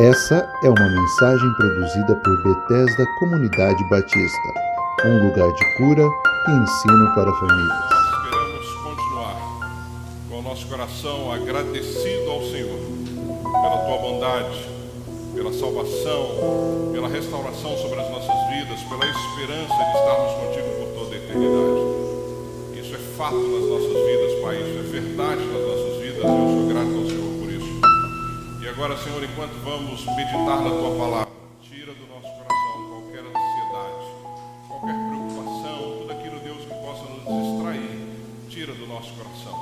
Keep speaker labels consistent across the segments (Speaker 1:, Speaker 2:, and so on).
Speaker 1: Essa é uma mensagem produzida por Bethesda Comunidade Batista, um lugar de cura e ensino para famílias.
Speaker 2: Queremos continuar com o nosso coração agradecido ao Senhor pela tua bondade, pela salvação, pela restauração sobre as nossas vidas, pela esperança de estarmos contigo por toda a eternidade. Isso é fato nas nossas vidas, Pai, isso é verdade nas nossas vidas. Eu sou grato ao Senhor agora, Senhor, enquanto vamos meditar na tua palavra, tira do nosso coração qualquer ansiedade, qualquer preocupação, tudo aquilo, Deus, que possa nos distrair, tira do nosso coração.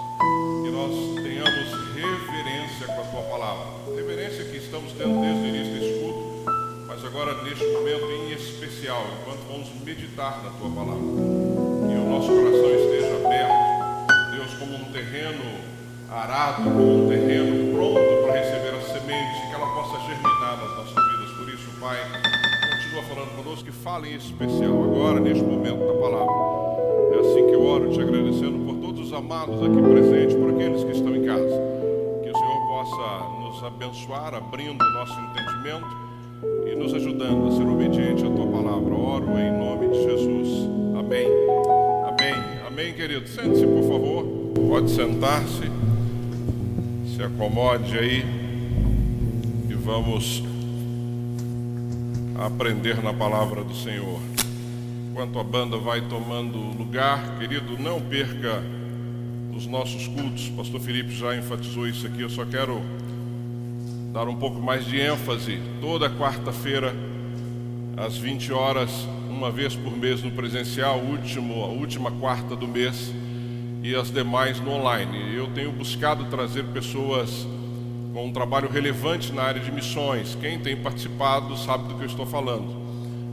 Speaker 2: Que nós tenhamos reverência com a tua palavra. Reverência que estamos tendo desde o início desse culto, mas agora neste momento em especial, enquanto vamos meditar na tua palavra. Que o nosso coração esteja aberto, Deus, como um terreno arado, como um terreno fale em especial agora, neste momento da palavra. É assim que eu oro, te agradecendo por todos os amados aqui presentes, por aqueles que estão em casa. Que o Senhor possa nos abençoar, abrindo o nosso entendimento e nos ajudando a ser obediente à tua palavra. Oro em nome de Jesus. Amém. Amém. Amém, querido. Sente-se, por favor. Pode sentar-se. Se acomode aí e vamos aprender na palavra do Senhor. Enquanto a banda vai tomando lugar, querido, não perca os nossos cultos. Pastor Felipe já enfatizou isso aqui. Eu só quero dar um pouco mais de ênfase. Toda quarta-feira, às 20 horas, uma vez por mês no presencial, último, a última quarta do mês, e as demais no online. Eu tenho buscado trazer pessoas com um trabalho relevante na área de missões. Quem tem participado sabe do que eu estou falando.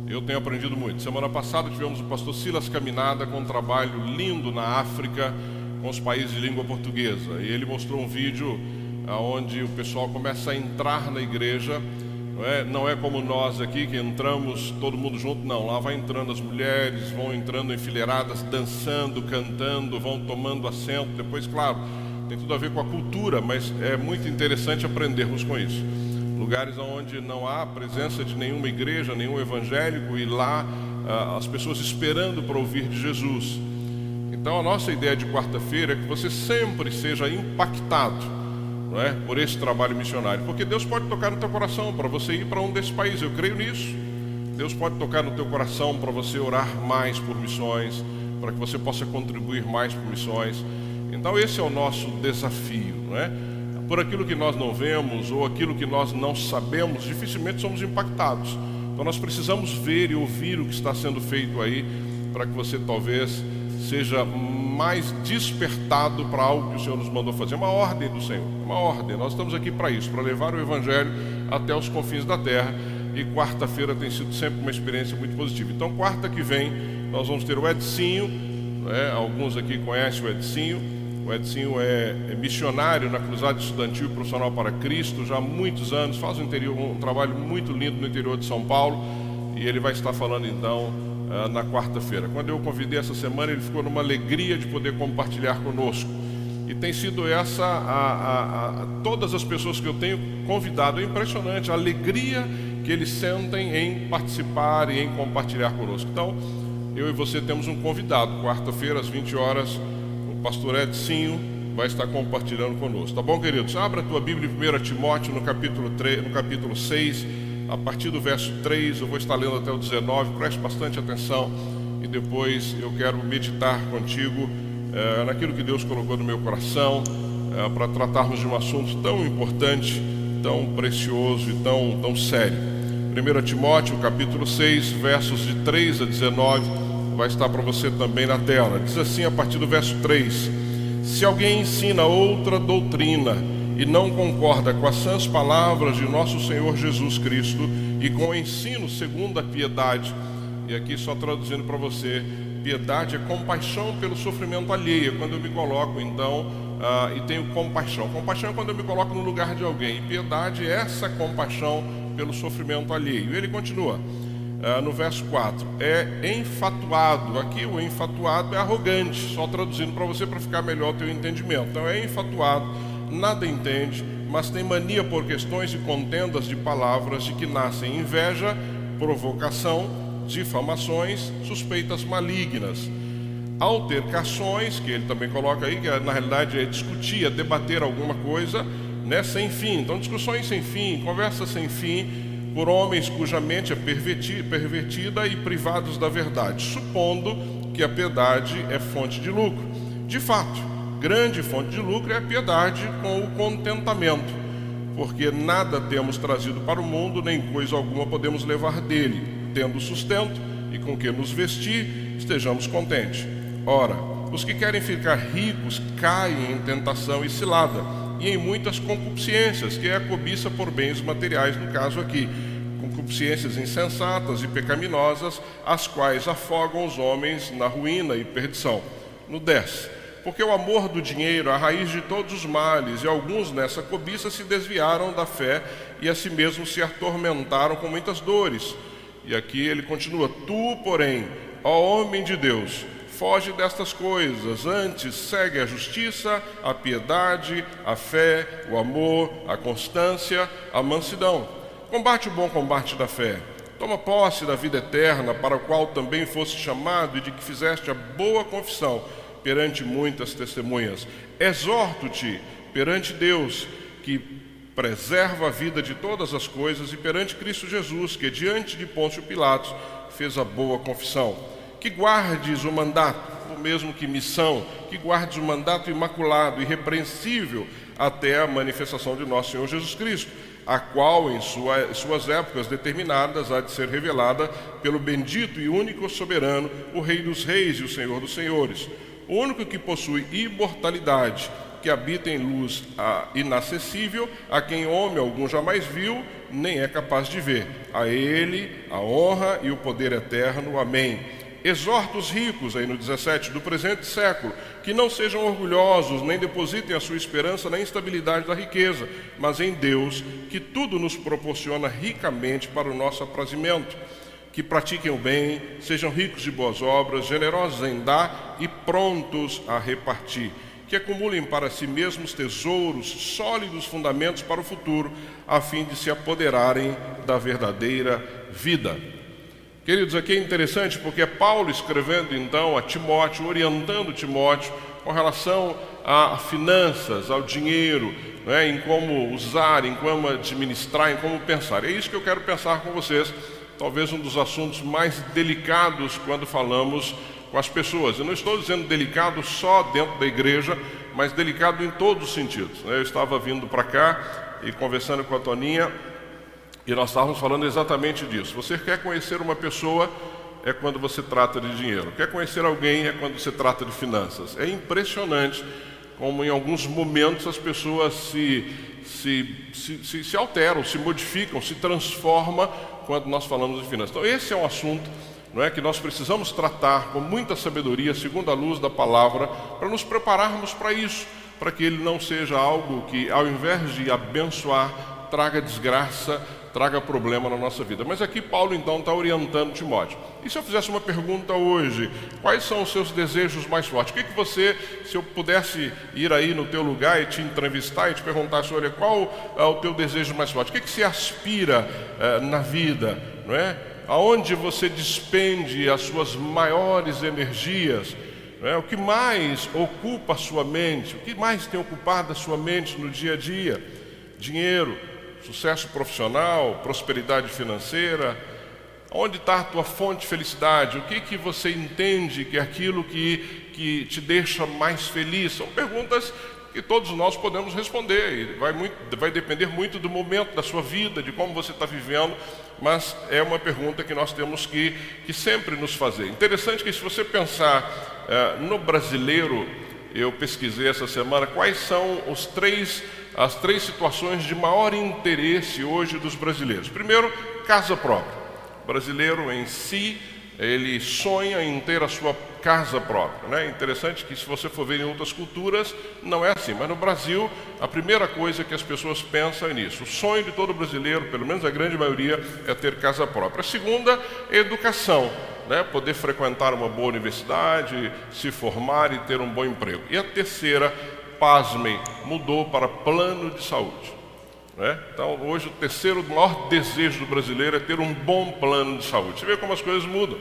Speaker 2: Eu tenho aprendido muito. Semana passada tivemos o pastor Silas Caminada com um trabalho lindo na África com os países de língua portuguesa. E ele mostrou um vídeo onde o pessoal começa a entrar na igreja. Não é, não é como nós aqui que entramos todo mundo junto, não. Lá vai entrando as mulheres, vão entrando enfileiradas, dançando, cantando, vão tomando assento. Depois, claro, tem tudo a ver com a cultura, mas é muito interessante aprendermos com isso. Lugares onde não há presença de nenhuma igreja, nenhum evangélico, e lá ah, as pessoas esperando para ouvir de Jesus. Então a nossa ideia de quarta-feira é que você sempre seja impactado é, por esse trabalho missionário, porque Deus pode tocar no teu coração para você ir para um desses países, eu creio nisso. Deus pode tocar no teu coração para você orar mais por missões, para que você possa contribuir mais por missões. Então esse é o nosso desafio, não é? Por aquilo que nós não vemos ou aquilo que nós não sabemos, dificilmente somos impactados. Então nós precisamos ver e ouvir o que está sendo feito aí, para que você talvez seja mais despertado para algo que o Senhor nos mandou fazer. É uma ordem do Senhor, é uma ordem. Nós estamos aqui para isso, para levar o Evangelho até os confins da terra. E quarta-feira tem sido sempre uma experiência muito positiva. Então, quarta que vem, nós vamos ter o Edcinho. Né? Alguns aqui conhecem o Edcinho. O Edcinho é, é, missionário na Cruzada Estudantil e Profissional para Cristo já há muitos anos, faz um, interior, um trabalho muito lindo no interior de São Paulo. E ele vai estar falando então uh, na quarta-feira. Quando eu o convidei essa semana, ele ficou numa alegria de poder compartilhar conosco. E tem sido essa a, a, a, todas as pessoas que eu tenho convidado. É impressionante a alegria que eles sentem em participar e em compartilhar conosco. Então, eu e você temos um convidado, quarta-feira, às 20 horas, pastor Edcinho vai estar compartilhando conosco. Tá bom, queridos? Abra a tua Bíblia em 1 Timóteo, no capítulo, 3, no capítulo 6, a partir do verso 3, eu vou estar lendo até o 19, preste bastante atenção e depois eu quero meditar contigo é, naquilo que Deus colocou no meu coração é, para tratarmos de um assunto tão importante, tão precioso e tão, tão sério. 1 Timóteo, capítulo 6, versos de 3 a 19, vai estar para você também na tela. Diz assim a partir do verso 3: Se alguém ensina outra doutrina e não concorda com as sãs palavras de nosso Senhor Jesus Cristo e com o ensino segundo a piedade, e aqui só traduzindo para você, piedade é compaixão pelo sofrimento alheio, quando eu me coloco então uh, e tenho compaixão. Compaixão é quando eu me coloco no lugar de alguém, e piedade é essa compaixão pelo sofrimento alheio. Ele continua uh, no verso 4: é enfatuado. Aqui o enfatuado é arrogante, só traduzindo para você para ficar melhor o teu entendimento. Então é enfatuado, nada entende, mas tem mania por questões e contendas de palavras de que nascem inveja, provocação, difamações, suspeitas malignas, altercações, que ele também coloca aí, que na realidade é discutir, é debater alguma coisa, né, sem fim. Então, discussões sem fim, conversas sem fim, por homens cuja mente é pervertida e privados da verdade, supondo que a piedade é fonte de lucro. De fato, grande fonte de lucro é a piedade com o contentamento, porque nada temos trazido para o mundo, nem coisa alguma podemos levar dele, tendo sustento e com que nos vestir, estejamos contentes. Ora, os que querem ficar ricos caem em tentação e cilada, e em muitas concupiscências, que é a cobiça por bens materiais, no caso aqui, concupiscências insensatas e pecaminosas, as quais afogam os homens na ruína e perdição. No 10. Porque o amor do dinheiro é a raiz de todos os males, e alguns nessa cobiça se desviaram da fé e a si mesmos se atormentaram com muitas dores. E aqui ele continua: Tu, porém, ó homem de Deus, foge destas coisas, antes segue a justiça, a piedade, a fé, o amor, a constância, a mansidão. Combate o bom combate da fé. Toma posse da vida eterna, para o qual também foste chamado e de que fizeste a boa confissão perante muitas testemunhas. Exorto-te perante Deus, que preserva a vida de todas as coisas, e perante Cristo Jesus, que diante de Pôncio Pilatos fez a boa confissão que guardes o mandato, o mesmo que missão, que guardes o mandato imaculado, irrepreensível, até a manifestação de nosso Senhor Jesus Cristo, a qual, em sua, suas épocas determinadas, há de ser revelada pelo bendito e único soberano, o Rei dos Reis e o Senhor dos Senhores, o único que possui imortalidade, que habita em luz inacessível, a quem homem algum jamais viu, nem é capaz de ver. A Ele a honra e o poder eterno. Amém. Exorta os ricos, aí no 17, do presente século, que não sejam orgulhosos, nem depositem a sua esperança na instabilidade da riqueza, mas em Deus, que tudo nos proporciona ricamente para o nosso aprazimento. Que pratiquem o bem, sejam ricos de boas obras, generosos em dar e prontos a repartir. Que acumulem para si mesmos tesouros, sólidos fundamentos para o futuro, a fim de se apoderarem da verdadeira vida. Queridos, aqui é interessante porque é Paulo escrevendo então a Timóteo, orientando Timóteo com relação a finanças, ao dinheiro, né, em como usar, em como administrar, em como pensar. É isso que eu quero pensar com vocês, talvez um dos assuntos mais delicados quando falamos com as pessoas. Eu não estou dizendo delicado só dentro da igreja, mas delicado em todos os sentidos. Né. Eu estava vindo para cá e conversando com a Toninha, e nós estávamos falando exatamente disso. Você quer conhecer uma pessoa é quando você trata de dinheiro. Quer conhecer alguém é quando você trata de finanças. É impressionante como em alguns momentos as pessoas se, se, se, se, se alteram, se modificam, se transformam quando nós falamos de finanças. Então esse é um assunto não é que nós precisamos tratar com muita sabedoria, segundo a luz da palavra, para nos prepararmos para isso, para que ele não seja algo que, ao invés de abençoar, traga desgraça, traga problema na nossa vida. Mas aqui Paulo então está orientando Timóteo. E se eu fizesse uma pergunta hoje, quais são os seus desejos mais fortes? O que, que você, se eu pudesse ir aí no teu lugar e te entrevistar e te perguntar, olha, qual é o teu desejo mais forte? O que, que você aspira eh, na vida, não é? Aonde você despende as suas maiores energias? É? O que mais ocupa a sua mente? O que mais tem ocupado a sua mente no dia a dia? Dinheiro, sucesso profissional, prosperidade financeira? Onde está a tua fonte de felicidade? O que, que você entende que é aquilo que, que te deixa mais feliz? São perguntas que todos nós podemos responder. Vai, muito, vai depender muito do momento da sua vida, de como você está vivendo, mas é uma pergunta que nós temos que, que sempre nos fazer. Interessante que se você pensar é, no brasileiro, eu pesquisei essa semana quais são os três as três situações de maior interesse hoje dos brasileiros. Primeiro, casa própria. O brasileiro em si, ele sonha em ter a sua casa própria. Né? Interessante que se você for ver em outras culturas, não é assim. Mas no Brasil, a primeira coisa que as pessoas pensam é nisso. O sonho de todo brasileiro, pelo menos a grande maioria, é ter casa própria. A segunda educação. Né, poder frequentar uma boa universidade, se formar e ter um bom emprego. E a terceira pasmem, mudou para plano de saúde. Né? Então, hoje, o terceiro maior desejo do brasileiro é ter um bom plano de saúde. Você vê como as coisas mudam.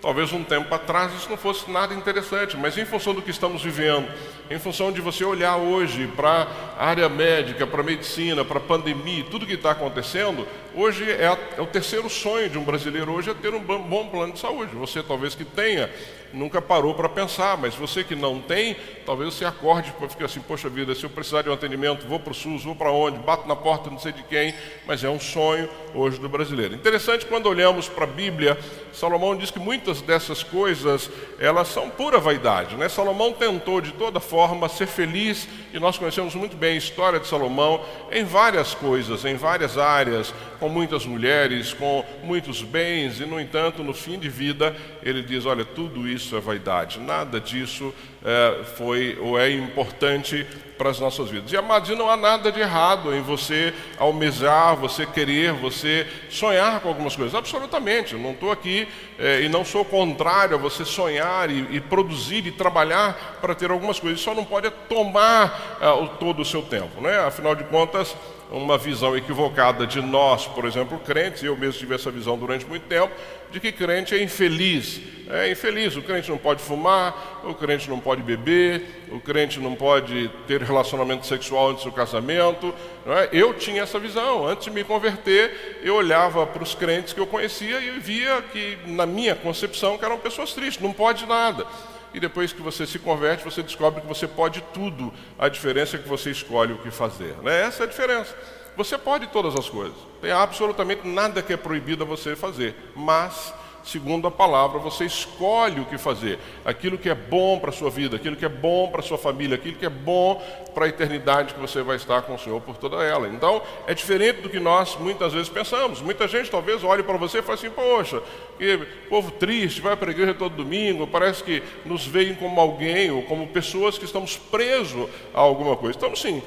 Speaker 2: Talvez um tempo atrás isso não fosse nada interessante, mas em função do que estamos vivendo, em função de você olhar hoje para a área médica, para a medicina, para a pandemia, tudo que está acontecendo, hoje é, é, o terceiro sonho de um brasileiro hoje é ter um bom plano de saúde. Você talvez que tenha, nunca parou para pensar, mas você que não tem, talvez você acorde para ficar assim, poxa vida, se eu precisar de um atendimento, vou para o SUS, vou para onde, bato na porta, não sei de quem, mas é um sonho hoje do brasileiro. Interessante quando olhamos para a Bíblia, Salomão diz que muitas dessas coisas, elas são pura vaidade, né? Salomão tentou de toda forma ser feliz, e nós conhecemos muito bem a história de Salomão em várias coisas, em várias áreas, com muitas mulheres, com muitos bens, e no entanto, no fim de vida, ele diz: olha, tudo isso é vaidade, nada disso é, foi ou é importante para as nossas vidas. E amados, não há nada de errado em você almejar, você querer, você sonhar com algumas coisas, absolutamente. Não estou aqui é, e não sou contrário a você sonhar e, e, produzir e trabalhar para ter algumas coisas, só não pode tomar é, todo o seu tempo, né? Afinal de contas, uma visão equivocada de nós, por exemplo, crentes, eu mesmo tive essa visão durante muito tempo, de que crente é infeliz. É infeliz, o crente não pode fumar, o crente não pode beber, o crente não pode ter relacionamento sexual antes do casamento. É? Eu tinha essa visão. Antes de me converter, eu olhava para os crentes que eu conhecia e via que, na minha concepção, que eram pessoas tristes, não pode nada e depois que você se converte, você descobre que você pode tudo. A diferença é que você escolhe o que fazer. Né? Essa é a diferença. Você pode todas as coisas. Tem absolutamente nada que é proibido a você fazer. Mas segundo a palavra, você escolhe o que fazer, aquilo que é bom para a sua vida, aquilo que é bom para a sua família, aquilo que é bom para a eternidade que você vai estar com o Senhor por toda ela. Então, é diferente do que nós muitas vezes pensamos. Muita gente talvez olhe para você e fale assim: Poxa, que povo triste, vai para a igreja todo domingo, parece que nos veem como alguém ou como pessoas que estamos presos a alguma coisa. Estamos sim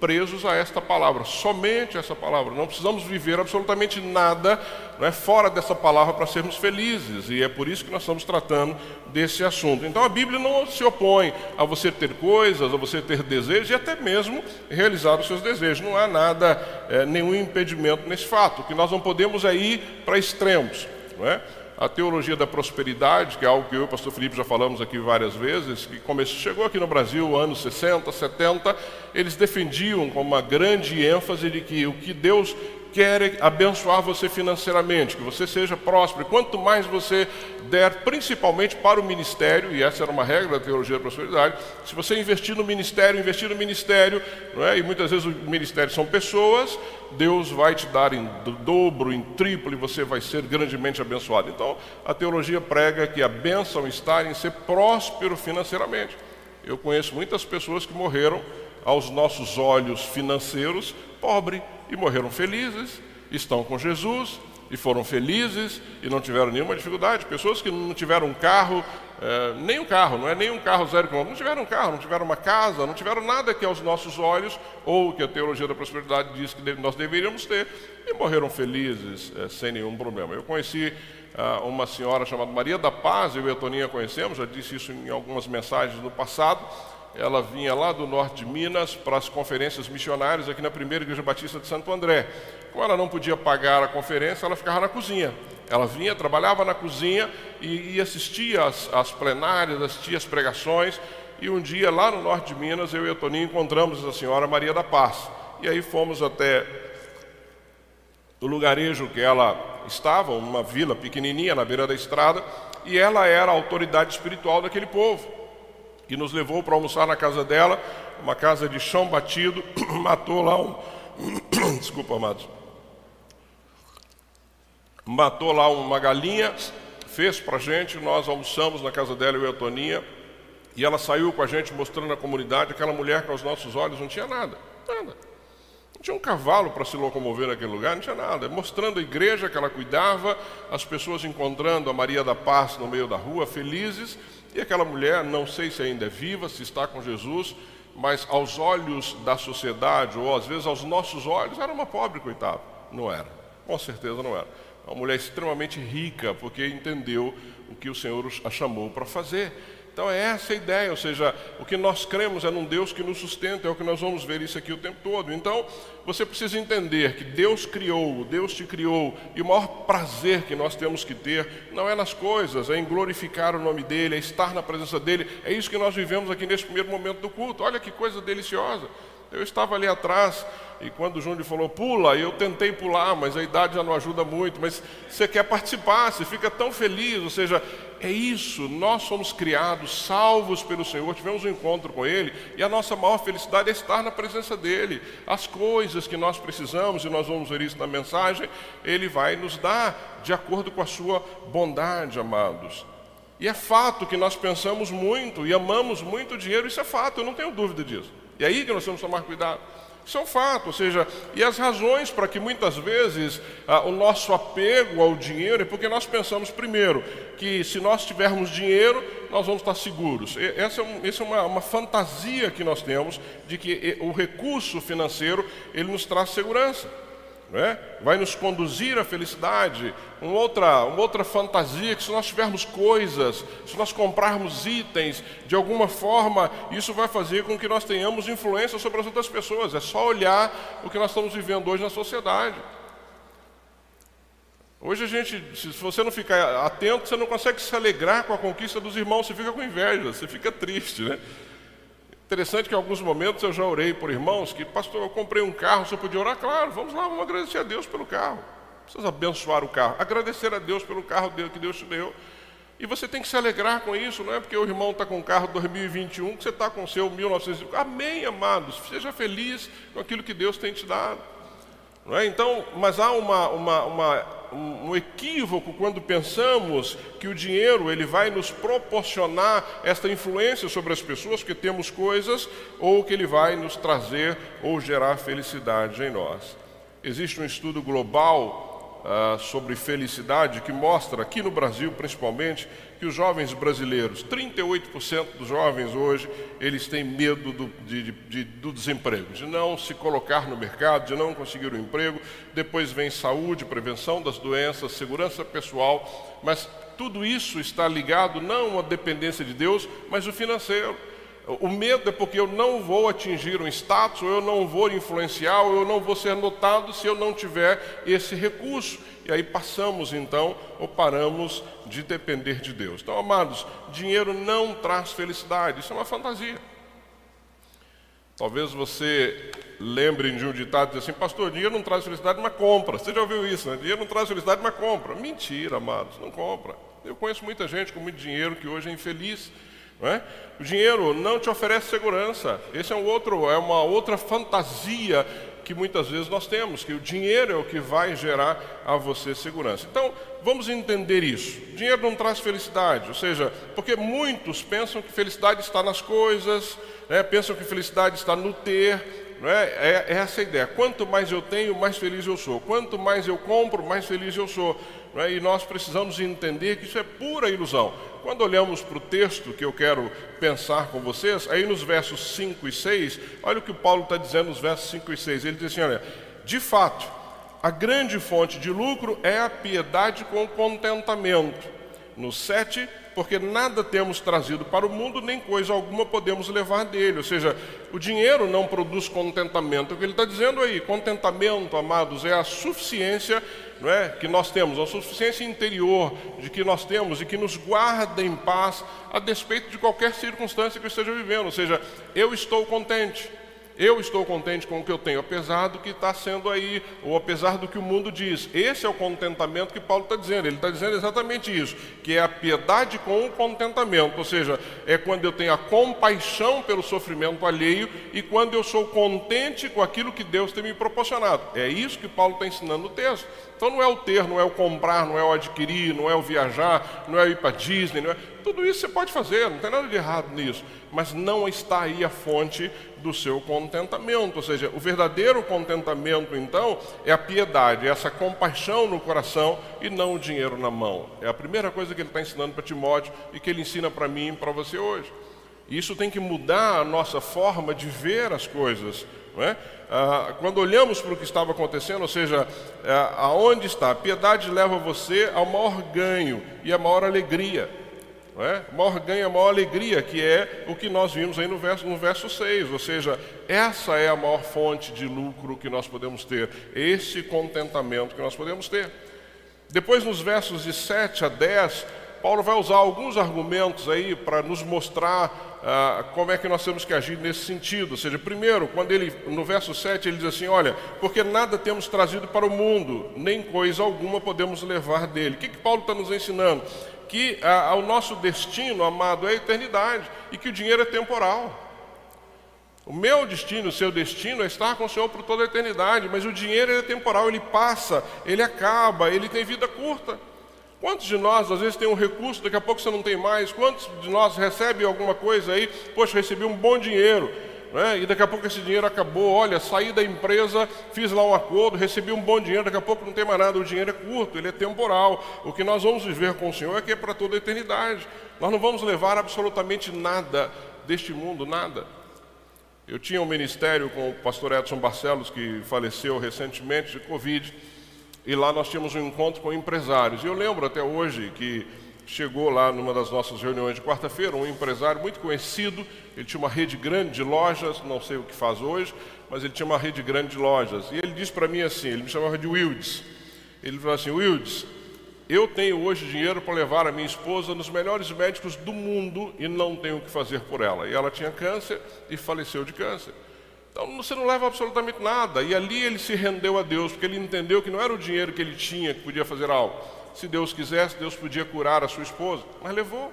Speaker 2: presos a esta palavra, somente essa palavra. Não precisamos viver absolutamente nada não é, fora dessa palavra para sermos felizes, e é por isso que nós estamos tratando desse assunto. Então a Bíblia não se opõe a você ter coisas, a você ter desejos e até mesmo realizar os seus desejos. Não há nada, é, nenhum impedimento nesse fato. O que nós não podemos é ir para extremos. Não é? A teologia da prosperidade, que é algo que eu e o pastor Felipe já falamos aqui várias vezes, que começou, chegou aqui no Brasil anos 60, 70, eles defendiam com uma grande ênfase de que o que Deus quer abençoar você financeiramente, que você seja próspero. Quanto mais você der, principalmente para o ministério, e essa era uma regra da teologia da prosperidade, se você investir no ministério, investir no ministério, não é? e muitas vezes o ministério são pessoas, Deus vai te dar em dobro, em triplo, e você vai ser grandemente abençoado. Então, a teologia prega que a bênção está em ser próspero financeiramente. Eu conheço muitas pessoas que morreram aos nossos olhos financeiros pobre e morreram felizes, estão com Jesus e foram felizes e não tiveram nenhuma dificuldade. Pessoas que não tiveram um carro, é, nem um carro, não é nem um carro zero quilômetro, não tiveram um carro, não tiveram uma casa, não tiveram nada que aos nossos olhos, ou que a teologia da prosperidade diz que nós deveríamos ter, e morreram felizes é, sem nenhum problema. Eu conheci ah, uma senhora chamada Maria da Paz, eu e a Toninha conhecemos, já disse isso em algumas mensagens no passado ela vinha lá do norte de Minas para as conferências missionárias aqui na primeira igreja batista de Santo André. Como ela não podia pagar a conferência, ela ficava na cozinha. Ela vinha, trabalhava na cozinha e, e assistia às, plenárias, assistia às pregações. E um dia, lá no norte de Minas, eu e a Toninho encontramos a senhora Maria da Paz. E aí fomos até o lugarejo que ela estava, uma vila pequenininha na beira da estrada, e ela era a autoridade espiritual daquele povo que nos levou para almoçar na casa dela, uma casa de chão batido, matou lá um. Desculpa, amados. Matou lá uma galinha, fez para gente, nós almoçamos na casa dela, eu e a Toninha, e ela saiu com a gente mostrando a comunidade, aquela mulher que aos nossos olhos não tinha nada, nada. Não tinha um cavalo para se locomover naquele lugar, não tinha nada. Mostrando a igreja que ela cuidava, as pessoas encontrando a Maria da Paz no meio da rua, felizes, e aquela mulher, não sei se ainda é viva, se está com Jesus, mas aos olhos da sociedade, ou às vezes aos nossos olhos, era uma pobre coitada. Não era, com certeza não era. Uma mulher extremamente rica, porque entendeu o que o Senhor a chamou para fazer. Então é essa a ideia, ou seja, o que nós cremos é num Deus que nos sustenta, é o que nós vamos ver isso aqui o tempo todo. Então, você precisa entender que Deus criou, Deus te criou, e o maior prazer que nós temos que ter não é nas coisas, é em glorificar o nome dEle, é estar na presença dEle. É isso que nós vivemos aqui nesse primeiro momento do culto. Olha que coisa deliciosa. Eu estava ali atrás e quando o Júnior falou pula, eu tentei pular, mas a idade já não ajuda muito. Mas você quer participar, você fica tão feliz. Ou seja, é isso, nós somos criados, salvos pelo Senhor, tivemos um encontro com Ele e a nossa maior felicidade é estar na presença dEle. As coisas que nós precisamos, e nós vamos ver isso na mensagem, Ele vai nos dar de acordo com a Sua bondade, amados. E é fato que nós pensamos muito e amamos muito o dinheiro, isso é fato, eu não tenho dúvida disso. E é aí que nós temos que tomar cuidado. Isso é um fato, ou seja, e as razões para que muitas vezes ah, o nosso apego ao dinheiro é porque nós pensamos, primeiro, que se nós tivermos dinheiro, nós vamos estar seguros. E, essa é, um, essa é uma, uma, fantasia que nós temos de que o recurso financeiro ele nos traz segurança né? vai nos conduzir à felicidade. Uma outra, uma outra fantasia que se nós tivermos coisas, se nós comprarmos itens, de alguma forma, isso vai fazer com que nós tenhamos influência sobre as outras pessoas. É só olhar o que nós estamos vivendo hoje na sociedade. Hoje a gente, se você não ficar atento, você não consegue se alegrar com a conquista dos irmãos, você fica com inveja, você fica triste, né? Interessante que em alguns momentos eu já orei por irmãos que, pastor, eu comprei um carro, você podia orar? Claro, vamos lá, vamos agradecer a Deus pelo carro. Precisa abençoar o carro, agradecer a Deus pelo carro que Deus te deu. E você tem que se alegrar com isso, não é porque o irmão está com um carro 2021 que você está com o seu 1905. Amém, amados. Seja feliz com aquilo que Deus tem te dado. Não é? Então, mas há uma, uma, uma um equívoco quando pensamos que o dinheiro ele vai nos proporcionar esta influência sobre as pessoas, que temos coisas, ou que ele vai nos trazer ou gerar felicidade em nós. Existe um estudo global uh, sobre felicidade que mostra, aqui no Brasil principalmente, que os jovens brasileiros, 38% dos jovens hoje, eles têm medo do, de, de, do desemprego, de não se colocar no mercado, de não conseguir um emprego. Depois vem saúde, prevenção das doenças, segurança pessoal, mas tudo isso está ligado não à dependência de Deus, mas o financeiro. O medo é porque eu não vou atingir um status, ou eu não vou influenciar, ou eu não vou ser notado se eu não tiver esse recurso. E aí passamos então, ou paramos de depender de Deus. Então, amados, dinheiro não traz felicidade, isso é uma fantasia. Talvez você lembre de um ditado assim, pastor, dinheiro não traz felicidade, mas compra. Você já ouviu isso, né? Dinheiro não traz felicidade, mas compra. Mentira, amados, não compra. Eu conheço muita gente com muito dinheiro que hoje é infeliz é? O dinheiro não te oferece segurança. Esse é um outro, é uma outra fantasia que muitas vezes nós temos, que o dinheiro é o que vai gerar a você segurança. Então, vamos entender isso. O dinheiro não traz felicidade, ou seja, porque muitos pensam que felicidade está nas coisas, né? pensam que felicidade está no ter, é? é? é essa a ideia. Quanto mais eu tenho, mais feliz eu sou. Quanto mais eu compro, mais feliz eu sou. É? E nós precisamos entender que isso é pura ilusão. Quando olhamos para o texto que eu quero pensar com vocês, aí nos versos 5 e 6, olha o que o Paulo está dizendo nos versos 5 e 6. Ele diz assim: olha, de fato, a grande fonte de lucro é a piedade com contentamento. No 7, porque nada temos trazido para o mundo, nem coisa alguma podemos levar dele. Ou seja, o dinheiro não produz contentamento. O que ele está dizendo aí, contentamento, amados, é a suficiência não é, que nós temos, a suficiência interior de que nós temos e que nos guarda em paz a despeito de qualquer circunstância que eu esteja vivendo. Ou seja, eu estou contente. Eu estou contente com o que eu tenho, apesar do que está sendo aí, ou apesar do que o mundo diz. Esse é o contentamento que Paulo está dizendo. Ele está dizendo exatamente isso, que é a piedade com o contentamento. Ou seja, é quando eu tenho a compaixão pelo sofrimento alheio e quando eu sou contente com aquilo que Deus tem me proporcionado. É isso que Paulo está ensinando no texto. Então não é o ter, não é o comprar, não é o adquirir, não é o viajar, não é o ir para Disney, não é... tudo isso você pode fazer, não tem nada de errado nisso, mas não está aí a fonte do seu contentamento, ou seja, o verdadeiro contentamento então é a piedade, é essa compaixão no coração e não o dinheiro na mão. É a primeira coisa que ele está ensinando para Timóteo e que ele ensina para mim e para você hoje. Isso tem que mudar a nossa forma de ver as coisas. Não é? Ah, quando olhamos para o que estava acontecendo, ou seja, ah, aonde está? A piedade leva você ao maior ganho e à maior alegria. Não é? Maior ganho, maior alegria, que é o que nós vimos aí no verso, no verso 6. Ou seja, essa é a maior fonte de lucro que nós podemos ter, esse contentamento que nós podemos ter. Depois, nos versos de 7 a 10, Paulo vai usar alguns argumentos aí para nos mostrar ah, como é que nós temos que agir nesse sentido. Ou seja, primeiro, quando ele, no verso 7, ele diz assim: Olha, porque nada temos trazido para o mundo, nem coisa alguma podemos levar dele. O que, que Paulo está nos ensinando? Que ah, o nosso destino, amado, é a eternidade e que o dinheiro é temporal. O meu destino, o seu destino é estar com o Senhor por toda a eternidade, mas o dinheiro é temporal, ele passa, ele acaba, ele tem vida curta. Quantos de nós, às vezes, tem um recurso, daqui a pouco você não tem mais? Quantos de nós recebem alguma coisa aí? Poxa, recebi um bom dinheiro, né? e daqui a pouco esse dinheiro acabou. Olha, saí da empresa, fiz lá um acordo, recebi um bom dinheiro, daqui a pouco não tem mais nada. O dinheiro é curto, ele é temporal. O que nós vamos viver com o Senhor é que é para toda a eternidade. Nós não vamos levar absolutamente nada deste mundo, nada. Eu tinha um ministério com o pastor Edson Barcelos, que faleceu recentemente de Covid. E lá nós tínhamos um encontro com empresários. E eu lembro até hoje que chegou lá numa das nossas reuniões de quarta-feira um empresário muito conhecido. Ele tinha uma rede grande de lojas, não sei o que faz hoje, mas ele tinha uma rede grande de lojas. E ele disse para mim assim: ele me chamava de Wildes. Ele falou assim: Wildes, eu tenho hoje dinheiro para levar a minha esposa nos melhores médicos do mundo e não tenho o que fazer por ela. E ela tinha câncer e faleceu de câncer. Então você não leva absolutamente nada. E ali ele se rendeu a Deus, porque ele entendeu que não era o dinheiro que ele tinha que podia fazer algo. Se Deus quisesse, Deus podia curar a sua esposa, mas levou.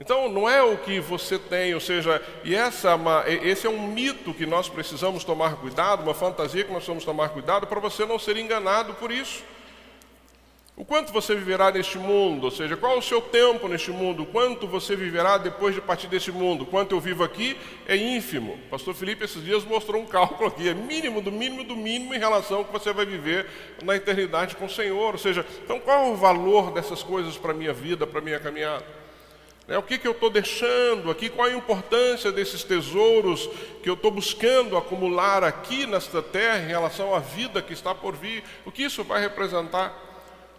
Speaker 2: Então não é o que você tem, ou seja, e essa, é esse é um mito que nós precisamos tomar cuidado, uma fantasia que nós precisamos tomar cuidado para você não ser enganado por isso. O quanto você viverá neste mundo, ou seja, qual é o seu tempo neste mundo, quanto você viverá depois de partir deste mundo, quanto eu vivo aqui é ínfimo. Pastor Felipe esses dias mostrou um cálculo aqui, é mínimo do mínimo do mínimo em relação ao que você vai viver na eternidade com o Senhor. Ou seja, então qual é o valor dessas coisas para a minha vida, para a minha caminhada? É, o que, que eu estou deixando aqui? Qual a importância desses tesouros que eu estou buscando acumular aqui nesta terra em relação à vida que está por vir? O que isso vai representar?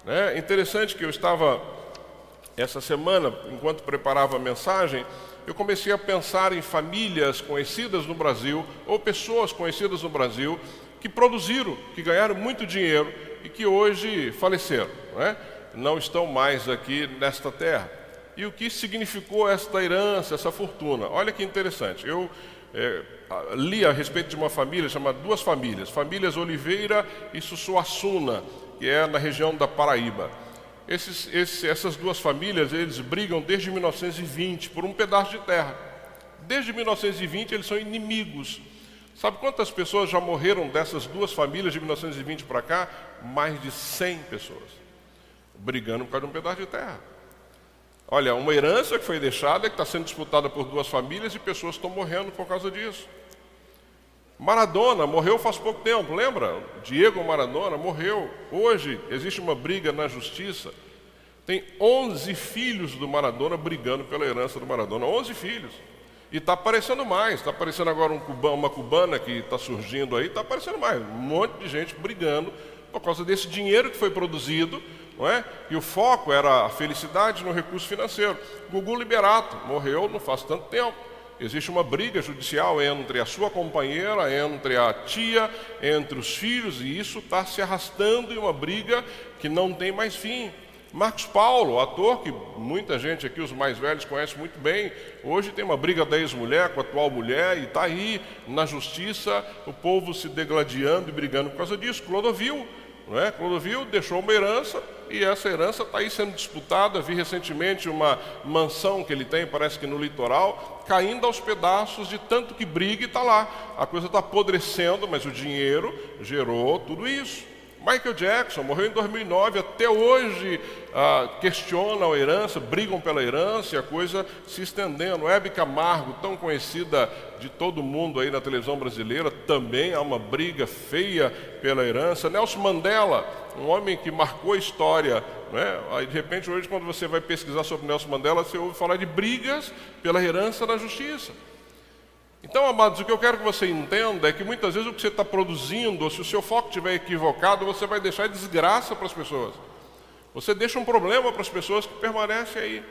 Speaker 2: É interessante que eu estava, essa semana, enquanto preparava a mensagem, eu comecei a pensar em famílias conhecidas no Brasil, ou pessoas conhecidas no Brasil, que produziram, que ganharam muito dinheiro e que hoje faleceram, não, é? não estão mais aqui nesta terra. E o que significou esta herança, essa fortuna? Olha que interessante. Eu é, li a respeito de uma família chamada Duas Famílias, famílias Oliveira e Sussuassuna, que é na região da Paraíba. Esses, esses, essas duas famílias, eles brigam desde 1920 por um pedaço de terra. Desde 1920 eles são inimigos. Sabe quantas pessoas já morreram dessas duas famílias de 1920 para cá? Mais de 100 pessoas. Brigando por causa de um pedaço de terra. Olha, uma herança que foi deixada, que está sendo disputada por duas famílias e pessoas estão morrendo por causa disso. Maradona morreu faz pouco tempo, lembra? Diego Maradona morreu. Hoje existe uma briga na justiça. Tem 11 filhos do Maradona brigando pela herança do Maradona. 11 filhos. E está aparecendo mais. Está aparecendo agora um cubano, uma cubana que está surgindo aí. Está aparecendo mais. Um monte de gente brigando por causa desse dinheiro que foi produzido. Não é? E o foco era a felicidade no recurso financeiro. Gugu Liberato morreu não faz tanto tempo. Existe uma briga judicial entre a sua companheira, entre a tia, entre os filhos, e isso está se arrastando em uma briga que não tem mais fim. Marcos Paulo, ator que muita gente aqui, os mais velhos, conhece muito bem, hoje tem uma briga da ex-mulher com a atual mulher e está aí na justiça o povo se degladiando e brigando por causa disso. Clodovil, não é? Clodovil deixou uma herança e essa herança está aí sendo disputada. Vi recentemente uma mansão que ele tem, parece que no litoral, caindo aos pedaços de tanto que briga e está lá. A coisa está apodrecendo, mas o dinheiro gerou tudo isso. Michael Jackson morreu em 2009, até hoje ah, questionam a herança, brigam pela herança e a coisa se estendendo. Hebe Camargo, tão conhecida de todo mundo aí na televisão brasileira, também há uma briga feia pela herança. Nelson Mandela, um homem que marcou a história. Né? Aí, de repente, hoje, quando você vai pesquisar sobre Nelson Mandela, você ouve falar de brigas pela herança na justiça. Então, amados, o que eu quero que você entenda é que muitas vezes o que você está produzindo, ou se o seu foco estiver equivocado, você vai deixar desgraça para as pessoas. Você deixa um problema para as pessoas que permanecem aí.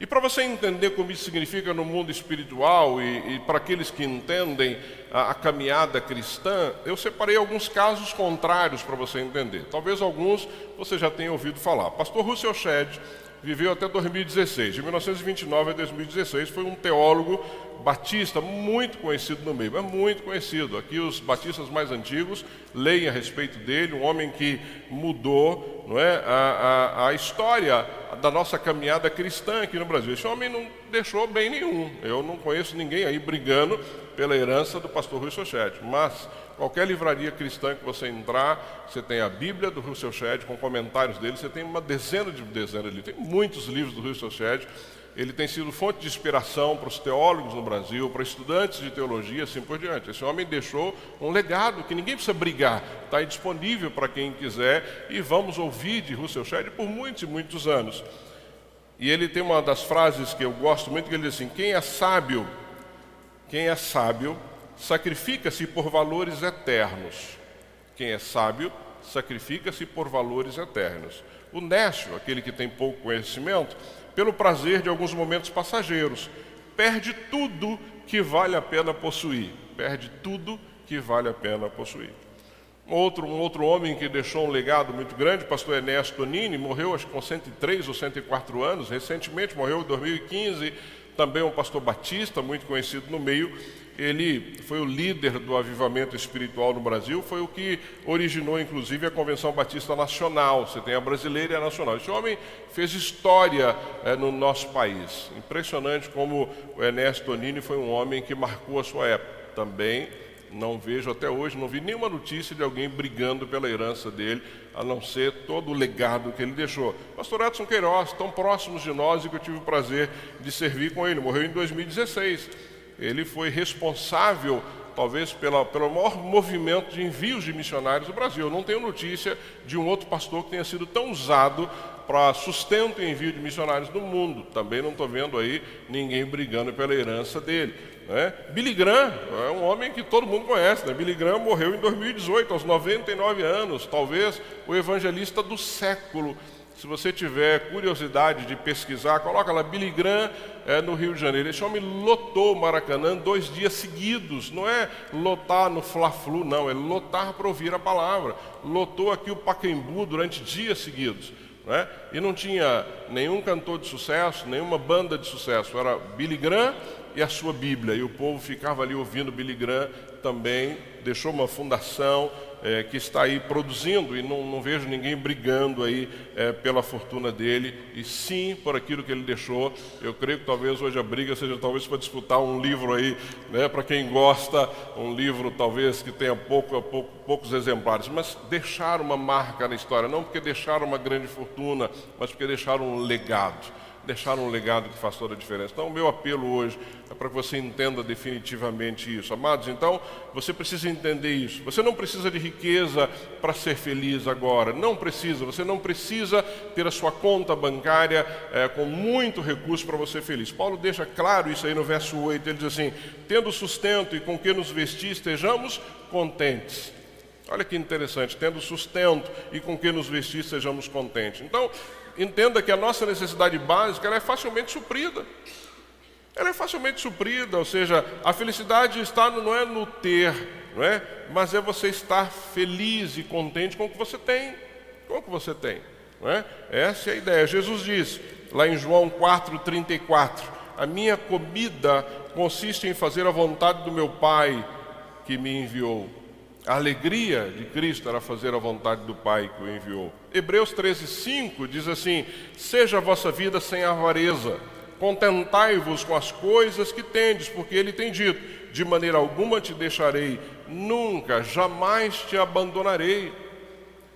Speaker 2: E para você entender como isso significa no mundo espiritual e, e para aqueles que entendem a, a, caminhada cristã, eu separei alguns casos contrários para você entender. Talvez alguns você já tenha ouvido falar. Pastor Russell Shedd viveu até 2016. De 1929 a 2016 foi um teólogo batista muito conhecido no meio, é muito conhecido. Aqui os batistas mais antigos leem a respeito dele, um homem que mudou não é, a, a, a história da nossa caminhada cristã aqui no Brasil. Esse homem não deixou bem nenhum. Eu não conheço ninguém aí brigando pela herança do pastor Rui Sochete, mas qualquer livraria cristã que você entrar, você tem a Bíblia do Russell Shedd com comentários dele, você tem uma dezena de dezenas de livros, tem muitos livros do Russell Shedd ele tem sido fonte de inspiração para os teólogos no Brasil, para estudantes de teologia, assim por diante. Esse homem deixou um legado que ninguém precisa brigar, está disponível para quem quiser e vamos ouvir de Russell Shedd por muitos e muitos anos. E ele tem uma das frases que eu gosto muito, que ele diz assim: quem é sábio, quem é sábio, sacrifica-se por valores eternos. Quem é sábio, sacrifica-se por valores eternos. O nécio, aquele que tem pouco conhecimento, pelo prazer de alguns momentos passageiros. Perde tudo que vale a pena possuir. Perde tudo que vale a pena possuir. Outro, um outro homem que deixou um legado muito grande, pastor Ernesto Tonini, morreu acho que com 103 ou 104 anos, recentemente morreu em 2015, também um pastor batista, muito conhecido no meio, ele foi o líder do avivamento espiritual no Brasil, foi o que originou, inclusive, a Convenção Batista Nacional. Você tem a brasileira e a nacional. Esse homem fez história é, no nosso país. Impressionante como o Ernesto Tonini foi um homem que marcou a sua época. Também não vejo até hoje, não vi nenhuma notícia de alguém brigando pela herança dele, a não ser todo o legado que ele deixou. Pastor Edson Queiroz, tão próximos de nós e que eu tive o prazer de servir com ele, morreu em 2016 ele foi responsável, talvez, pela, pelo maior movimento de envios de missionários do Brasil. Eu não tenho notícia de um outro pastor que tenha sido tão usado para sustento e envio de missionários no mundo. Também não estou vendo aí ninguém brigando pela herança dele. Né? Billy Graham é um homem que todo mundo conhece. Né? Billy Graham morreu em 2018, aos 99 anos, talvez o evangelista do século. Se você tiver curiosidade de pesquisar, coloca lá Billy Graham é, no Rio de Janeiro. Esse homem lotou Maracanã dois dias seguidos. Não é lotar no Fla-Flu, não. É lotar para ouvir a palavra. Lotou aqui o Pacaembu durante dias seguidos. Né? E não tinha nenhum cantor de sucesso, nenhuma banda de sucesso. Era Billy Graham e a sua Bíblia. E o povo ficava ali ouvindo Billy Graham também. Deixou uma fundação é, que está aí produzindo e não, não vejo ninguém brigando aí é, pela fortuna dele e sim por aquilo que ele deixou. Eu creio que talvez hoje a briga seja talvez para disputar um livro aí, né, para quem gosta, um livro talvez que tenha pouco, pouco, poucos exemplares, mas deixar uma marca na história, não porque deixaram uma grande fortuna, mas porque deixaram um legado deixar um legado que faz toda a diferença. Então, o meu apelo hoje é para que você entenda definitivamente isso. Amados, então, você precisa entender isso. Você não precisa de riqueza para ser feliz agora. Não precisa. Você não precisa ter a sua conta bancária é, com muito recurso para você ser feliz. Paulo deixa claro isso aí no verso 8. Ele diz assim: Tendo sustento e com que nos vestir, estejamos contentes. Olha que interessante, tendo sustento e com que nos vestir, sejamos contentes. Então, entenda que a nossa necessidade básica é facilmente suprida. Ela é facilmente suprida, ou seja, a felicidade está não é no ter, não é? Mas é você estar feliz e contente com o que você tem, com o que você tem, não é? Essa é a ideia. Jesus diz lá em João 4:34, a minha comida consiste em fazer a vontade do meu Pai que me enviou. A alegria de Cristo era fazer a vontade do Pai que o enviou. Hebreus 13, 5 diz assim: Seja a vossa vida sem avareza, contentai-vos com as coisas que tendes, porque ele tem dito: De maneira alguma te deixarei, nunca, jamais te abandonarei.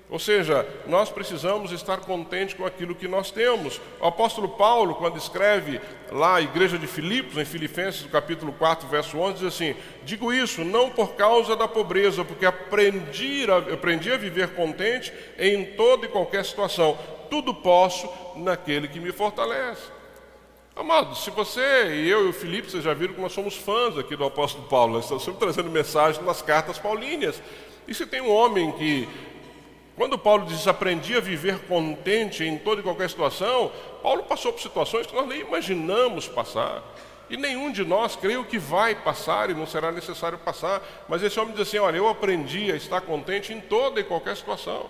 Speaker 2: Ou seja, nós precisamos estar contentes com aquilo que nós temos. O apóstolo Paulo, quando escreve lá a igreja de Filipos, em Filipenses, capítulo 4, verso 11, diz assim: Digo isso não por causa da pobreza, porque aprendi a, aprendi a viver contente em toda e qualquer situação. Tudo posso naquele que me fortalece. Amados, se você e eu e o Filipe, vocês já viram que nós somos fãs aqui do apóstolo Paulo, nós estamos sempre trazendo mensagens nas cartas paulíneas. E se tem um homem que Quando Paulo diz aprendi a viver contente em toda e qualquer situação, Paulo passou por situações que nós nem imaginamos passar. E nenhum de nós creio que vai passar e não será necessário passar. Mas esse homem diz assim: Olha, eu aprendi a estar contente em toda e qualquer situação.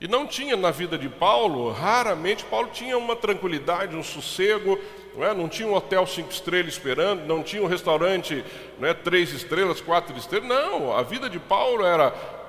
Speaker 2: E não tinha na vida de Paulo, raramente Paulo tinha uma tranquilidade, um sossego, não, é? não tinha um hotel cinco estrelas esperando, não tinha um restaurante não é? três estrelas, quatro estrelas. Não, a vida de Paulo era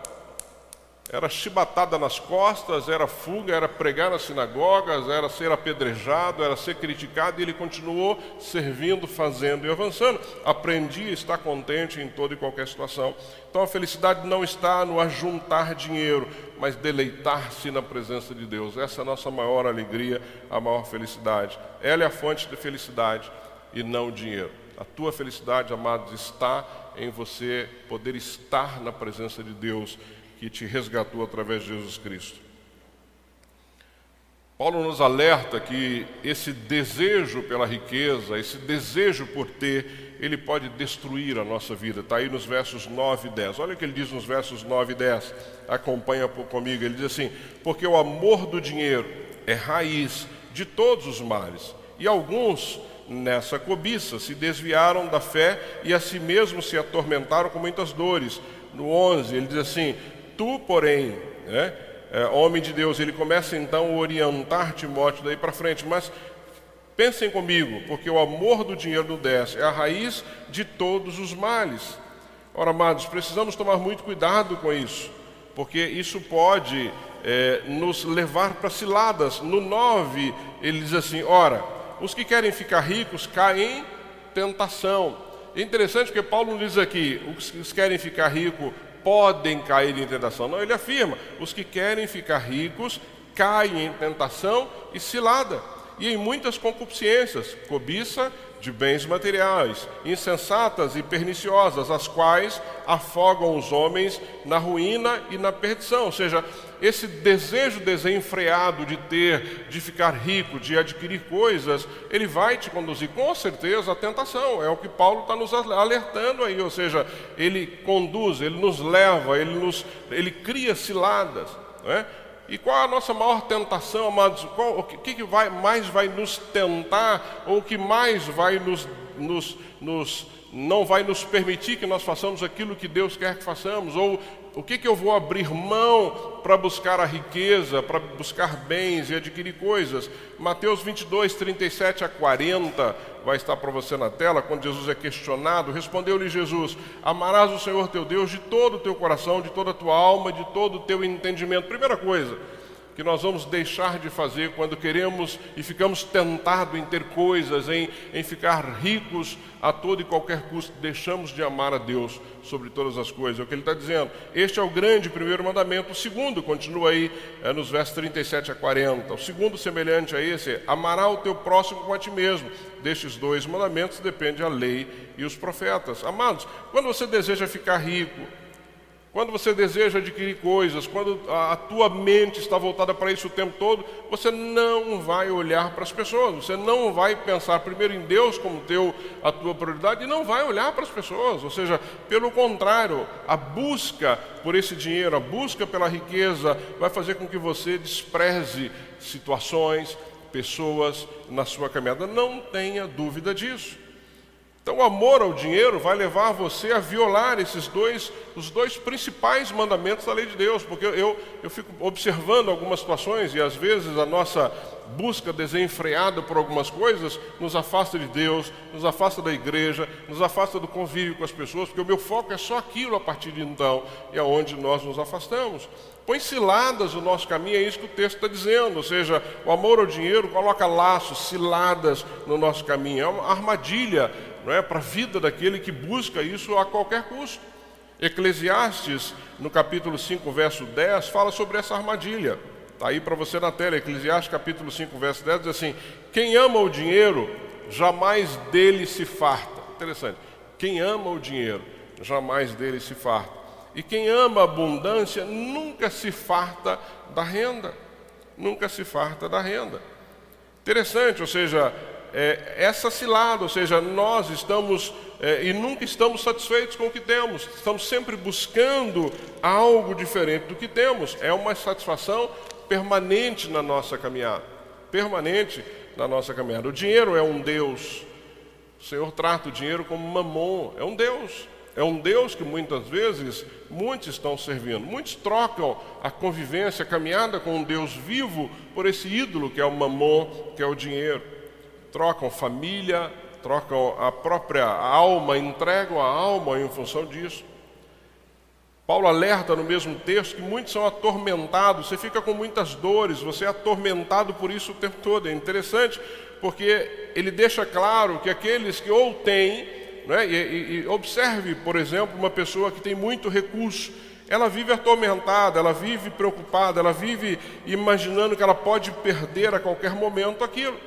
Speaker 2: era chibatada nas costas, era fuga, era pregar nas sinagogas, era ser apedrejado, era ser criticado, e ele continuou servindo, fazendo e avançando. Aprendi a estar contente em toda e qualquer situação. Então a felicidade não está no ajuntar dinheiro, mas deleitar-se na presença de Deus. Essa é a nossa maior alegria, a maior felicidade. Ela é a fonte de felicidade e não o dinheiro. A tua felicidade, amados, está em você poder estar na presença de Deus que te resgatou através de Jesus Cristo. Paulo nos alerta que esse desejo pela riqueza, esse desejo por ter, ele pode destruir a nossa vida. Está aí nos versos 9 e 10. Olha o que ele diz nos versos 9 e 10. Acompanha comigo. Ele diz assim: Porque o amor do dinheiro é raiz de todos os males. E alguns, nessa cobiça, se desviaram da fé e a si mesmos se atormentaram com muitas dores. No 11, ele diz assim: Tu, porém, né, é, homem de Deus, ele começa então a orientar Timóteo daí para frente, mas pensem comigo, porque o amor do dinheiro do 10 é a raiz de todos os males. Ora, amados, precisamos tomar muito cuidado com isso, porque isso pode é, nos levar para ciladas. No 9, ele diz assim: Ora, os que querem ficar ricos caem em tentação. É interessante porque Paulo diz aqui: os que querem ficar ricos podem cair em tentação. Não, ele afirma: os que querem ficar ricos caem em tentação e cilada, e em muitas concupiscências, cobiça de bens materiais, insensatas e perniciosas, as quais afogam os homens na ruína e na perdição. Ou seja, esse desejo desenfreado de ter, de ficar rico, de adquirir coisas, ele vai te conduzir com certeza à tentação. É o que Paulo está nos alertando aí. Ou seja, ele conduz, ele nos leva, ele, nos, ele cria ciladas. Não é? E qual a nossa maior tentação, amados? Qual, o que, que vai, mais vai nos tentar, ou o que mais vai nos, nos, nos, não vai nos permitir que nós façamos aquilo que Deus quer que façamos? Ou o que, que eu vou abrir mão para buscar a riqueza, para buscar bens e adquirir coisas? Mateus 22, 37 a 40 vai estar para você na tela, quando Jesus é questionado. Respondeu-lhe Jesus: Amarás o Senhor teu Deus de todo o teu coração, de toda a tua alma, de todo o teu entendimento. Primeira coisa que nós vamos deixar de fazer quando queremos e ficamos tentados em ter coisas, em, em ficar ricos a todo e qualquer custo, deixamos de amar a Deus sobre todas as coisas. É o que ele está dizendo. Este é o grande primeiro mandamento. O segundo, continua aí é, nos versos 37 a 40. O segundo, semelhante a esse, é amará o teu próximo como a ti mesmo. Destes dois mandamentos depende a lei e os profetas. Amados, quando você deseja ficar rico, quando você deseja adquirir coisas, quando a, tua mente está voltada para isso o tempo todo, você não vai olhar para as pessoas, você não vai pensar primeiro em Deus como teu, a tua prioridade e não vai olhar para as pessoas. Ou seja, pelo contrário, a busca por esse dinheiro, a busca pela riqueza, vai fazer com que você despreze situações, pessoas na sua caminhada. Não tenha dúvida disso. Então, o amor ao dinheiro vai levar você a violar esses dois, os dois principais mandamentos da lei de Deus, porque eu, eu fico observando algumas situações e às vezes a nossa busca desenfreada por algumas coisas nos afasta de Deus, nos afasta da igreja, nos afasta do convívio com as pessoas, porque o meu foco é só aquilo a partir de então, e é onde nós nos afastamos. Põe ciladas no nosso caminho, é isso que o texto está dizendo, ou seja, o amor ao dinheiro coloca laços, ciladas no nosso caminho, é uma armadilha não é, para a vida daquele que busca isso a qualquer custo. Eclesiastes, no capítulo 5, verso 10, fala sobre essa armadilha. Está aí para você na tela, Eclesiastes capítulo 5, verso 10, diz assim: Quem ama o dinheiro, jamais dele se farta. Interessante. Quem ama o dinheiro, jamais dele se farta. E quem ama a abundância, nunca se farta da renda. Nunca se farta da renda. Interessante, ou seja, é, essa cilada, ou seja, nós estamos é, e nunca estamos satisfeitos com o que temos. Estamos sempre buscando algo diferente do que temos. É uma satisfação permanente na nossa caminhada. Permanente na nossa caminhada. O dinheiro é um Deus. O Senhor trata o dinheiro como mamon. É um Deus. É um Deus que muitas vezes muitos estão servindo. Muitos trocam a convivência, a caminhada com um Deus vivo por esse ídolo que é o mamon, que é o dinheiro. Trocam família, trocam a própria alma, entregam a alma em função disso. Paulo alerta no mesmo texto que muitos são atormentados, você fica com muitas dores, você é atormentado por isso o tempo todo. É interessante porque ele deixa claro que aqueles que ou têm, né, e, e, observe, por exemplo, uma pessoa que tem muito recurso, ela vive atormentada, ela vive preocupada, ela vive imaginando que ela pode perder a qualquer momento aquilo.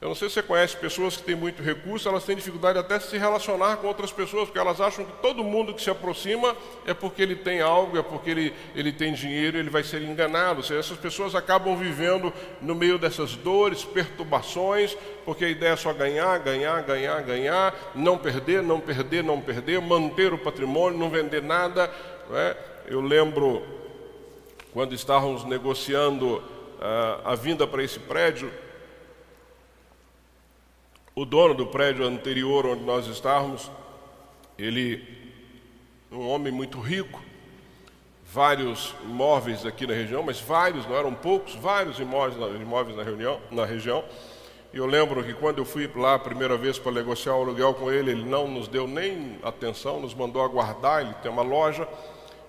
Speaker 2: Eu não sei se você conhece pessoas que têm muito recurso, elas têm dificuldade até de se relacionar com outras pessoas, porque elas acham que todo mundo que se aproxima é porque ele tem algo, é porque ele, ele tem dinheiro, ele vai ser enganado. Seja, essas pessoas acabam vivendo no meio dessas dores, perturbações, porque a ideia é só ganhar, ganhar, ganhar, ganhar, não perder, não perder, não perder, manter o patrimônio, não vender nada. Não é? Eu lembro quando estávamos negociando uh, a vinda para esse prédio, o dono do prédio anterior onde nós estávamos, ele, um homem muito rico, vários imóveis aqui na região, mas vários, não eram poucos, vários imóveis, imóveis na, reunião, na região. E eu lembro que quando eu fui lá a primeira vez para negociar o aluguel com ele, ele não nos deu nem atenção, nos mandou aguardar, ele tem uma loja,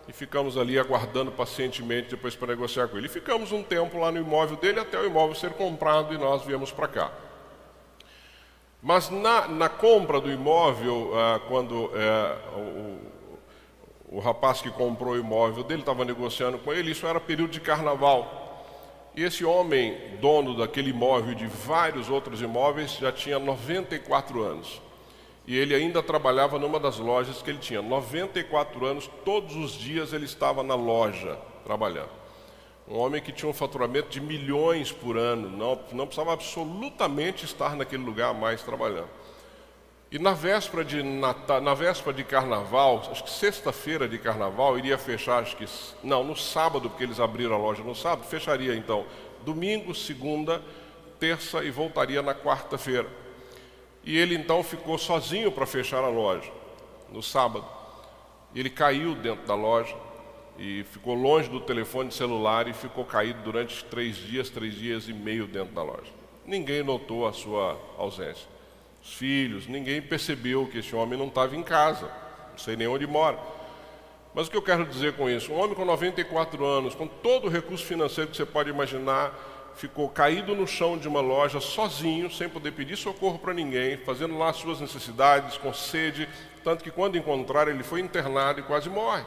Speaker 2: e ficamos ali aguardando pacientemente depois para negociar com ele. E ficamos um tempo lá no imóvel dele até o imóvel ser comprado e nós viemos para cá. Mas na, na compra do imóvel, ah, quando eh, o, o rapaz que comprou o imóvel dele estava negociando com ele, isso era período de carnaval. E esse homem, dono daquele imóvel e de vários outros imóveis, já tinha 94 anos. E ele ainda trabalhava numa das lojas que ele tinha. 94 anos, todos os dias ele estava na loja trabalhando. Um homem que tinha um faturamento de milhões por ano, não, não precisava absolutamente estar naquele lugar mais trabalhando. E na véspera de Natal, na véspera de Carnaval, acho que sexta-feira de Carnaval iria fechar, acho que não, no sábado, porque eles abriram a loja no sábado, fecharia então domingo, segunda, terça e voltaria na quarta-feira. E ele então ficou sozinho para fechar a loja no sábado. Ele caiu dentro da loja e ficou longe do telefone celular e ficou caído durante três dias, três dias e meio dentro da loja. Ninguém notou a sua ausência. Os filhos, ninguém percebeu que esse homem não estava em casa, não sei nem onde mora. Mas o que eu quero dizer com isso? Um homem com 94 anos, com todo o recurso financeiro que você pode imaginar, ficou caído no chão de uma loja sozinho, sem poder pedir socorro para ninguém, fazendo lá as suas necessidades, com sede, tanto que quando encontraram ele foi internado e quase morre.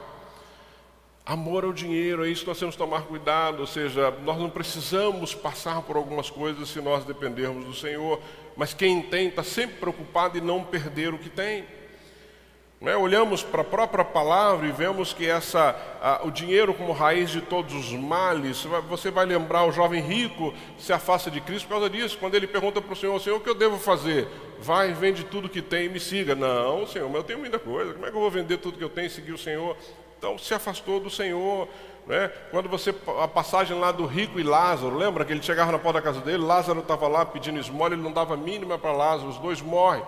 Speaker 2: Amor ao dinheiro, é isso que nós temos que tomar cuidado, ou seja, nós não precisamos passar por algumas coisas se nós dependermos do Senhor, mas quem tem está sempre preocupado em não perder o que tem. É? Olhamos para a própria palavra e vemos que essa, a, o dinheiro como raiz de todos os males, você vai, lembrar o jovem rico se afasta de Cristo por causa disso, quando ele pergunta para o Senhor, Senhor, o que eu devo fazer? Vai, vende tudo que tem e me siga. Não, Senhor, mas eu tenho muita coisa, como é que eu vou vender tudo que eu tenho e seguir o Senhor? Então se afastou do Senhor. Né? Quando você, a passagem lá do rico e Lázaro, lembra que ele chegava na porta da casa dele, Lázaro estava lá pedindo esmola, ele não dava mínima para Lázaro, os dois morrem.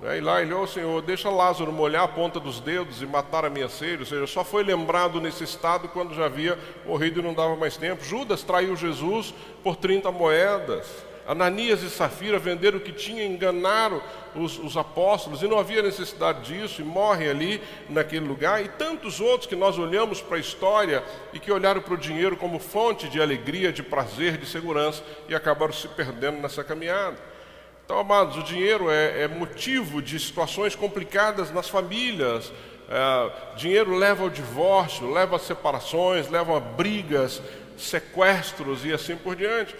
Speaker 2: Né? E lá ele, ô oh, Senhor, deixa Lázaro molhar a ponta dos dedos e matar a minha sede. Ou seja, só foi lembrado nesse estado quando já havia morrido e não dava mais tempo. Judas traiu Jesus por 30 moedas. Ananias e Safira venderam o que tinha, enganaram os, os, apóstolos, e não havia necessidade disso, e morrem ali naquele lugar, e tantos outros que nós olhamos para a história e que olharam para o dinheiro como fonte de alegria, de prazer, de segurança, e acabaram se perdendo nessa caminhada. Então, amados, o dinheiro é, é motivo de situações complicadas nas famílias. É, dinheiro leva ao divórcio, leva a separações, leva a brigas, sequestros e assim por diante.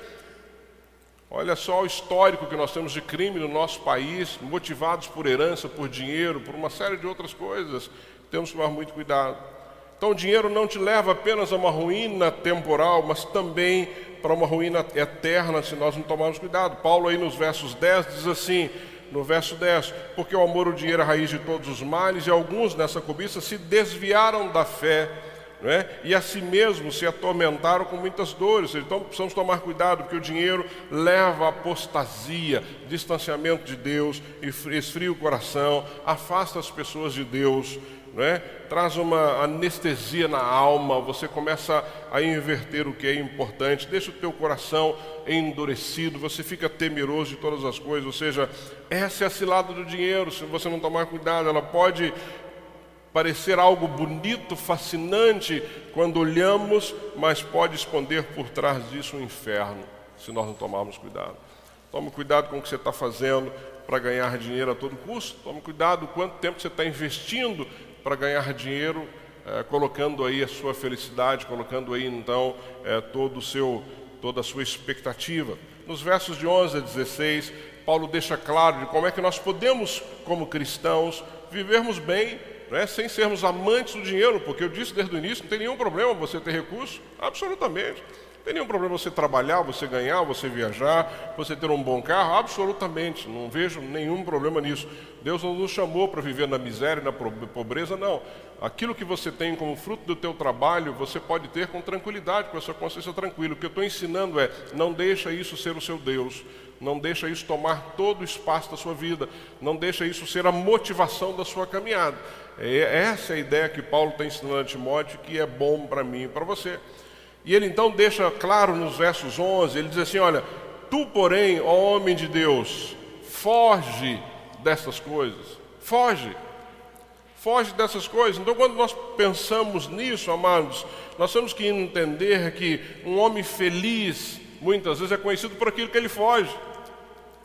Speaker 2: Olha só o histórico que nós temos de crime no nosso país, motivados por herança, por dinheiro, por uma série de outras coisas. Temos que tomar muito cuidado. Então, o dinheiro não te leva apenas a uma ruína temporal, mas também para uma ruína eterna se nós não tomarmos cuidado. Paulo, aí nos versos 10, diz assim: no verso 10, porque o amor, o dinheiro é a raiz de todos os males, e alguns nessa cobiça se desviaram da fé né? e a si mesmos se atormentaram com muitas dores. Então precisamos tomar cuidado, porque o dinheiro leva à apostasia, distanciamento de Deus, esfria o coração, afasta as pessoas de Deus. Né? traz uma anestesia na alma, você começa a inverter o que é importante, deixa o teu coração endurecido, você fica temeroso de todas as coisas, ou seja, essa é a cilada do dinheiro, se você não tomar cuidado, ela pode parecer algo bonito, fascinante quando olhamos, mas pode esconder por trás disso um inferno, se nós não tomarmos cuidado. Tome cuidado com o que você está fazendo para ganhar dinheiro a todo custo. Tome cuidado quanto tempo você está investindo para ganhar dinheiro, é, colocando aí a sua felicidade, colocando aí então é, todo o seu, toda a sua expectativa. Nos versos de 11 a 16, Paulo deixa claro de como é que nós podemos, como cristãos, vivermos bem né, sem sermos amantes do dinheiro, porque eu disse desde o início, não tem nenhum problema você ter recurso, absolutamente. Não tem nenhum problema você trabalhar, você ganhar, você viajar, você ter um bom carro, absolutamente. Não vejo nenhum problema nisso. Deus não nos chamou para viver na miséria, na pobreza, não. Aquilo que você tem como fruto do teu trabalho, você pode ter com tranquilidade, com a sua consciência tranquila. O que eu estou ensinando é, não deixa isso ser o seu Deus. Não deixa isso tomar todo o espaço da sua vida. Não deixa isso ser a motivação da sua caminhada. É, essa é a ideia que Paulo está ensinando a Timóteo, que é bom para mim e para você. E ele então deixa claro nos versos 11, ele diz assim, olha, tu porém, ó homem de Deus, foge dessas coisas, foge, foge dessas coisas. Então quando nós pensamos nisso, amados, nós temos que entender que um homem feliz, muitas vezes é conhecido por aquilo que ele foge.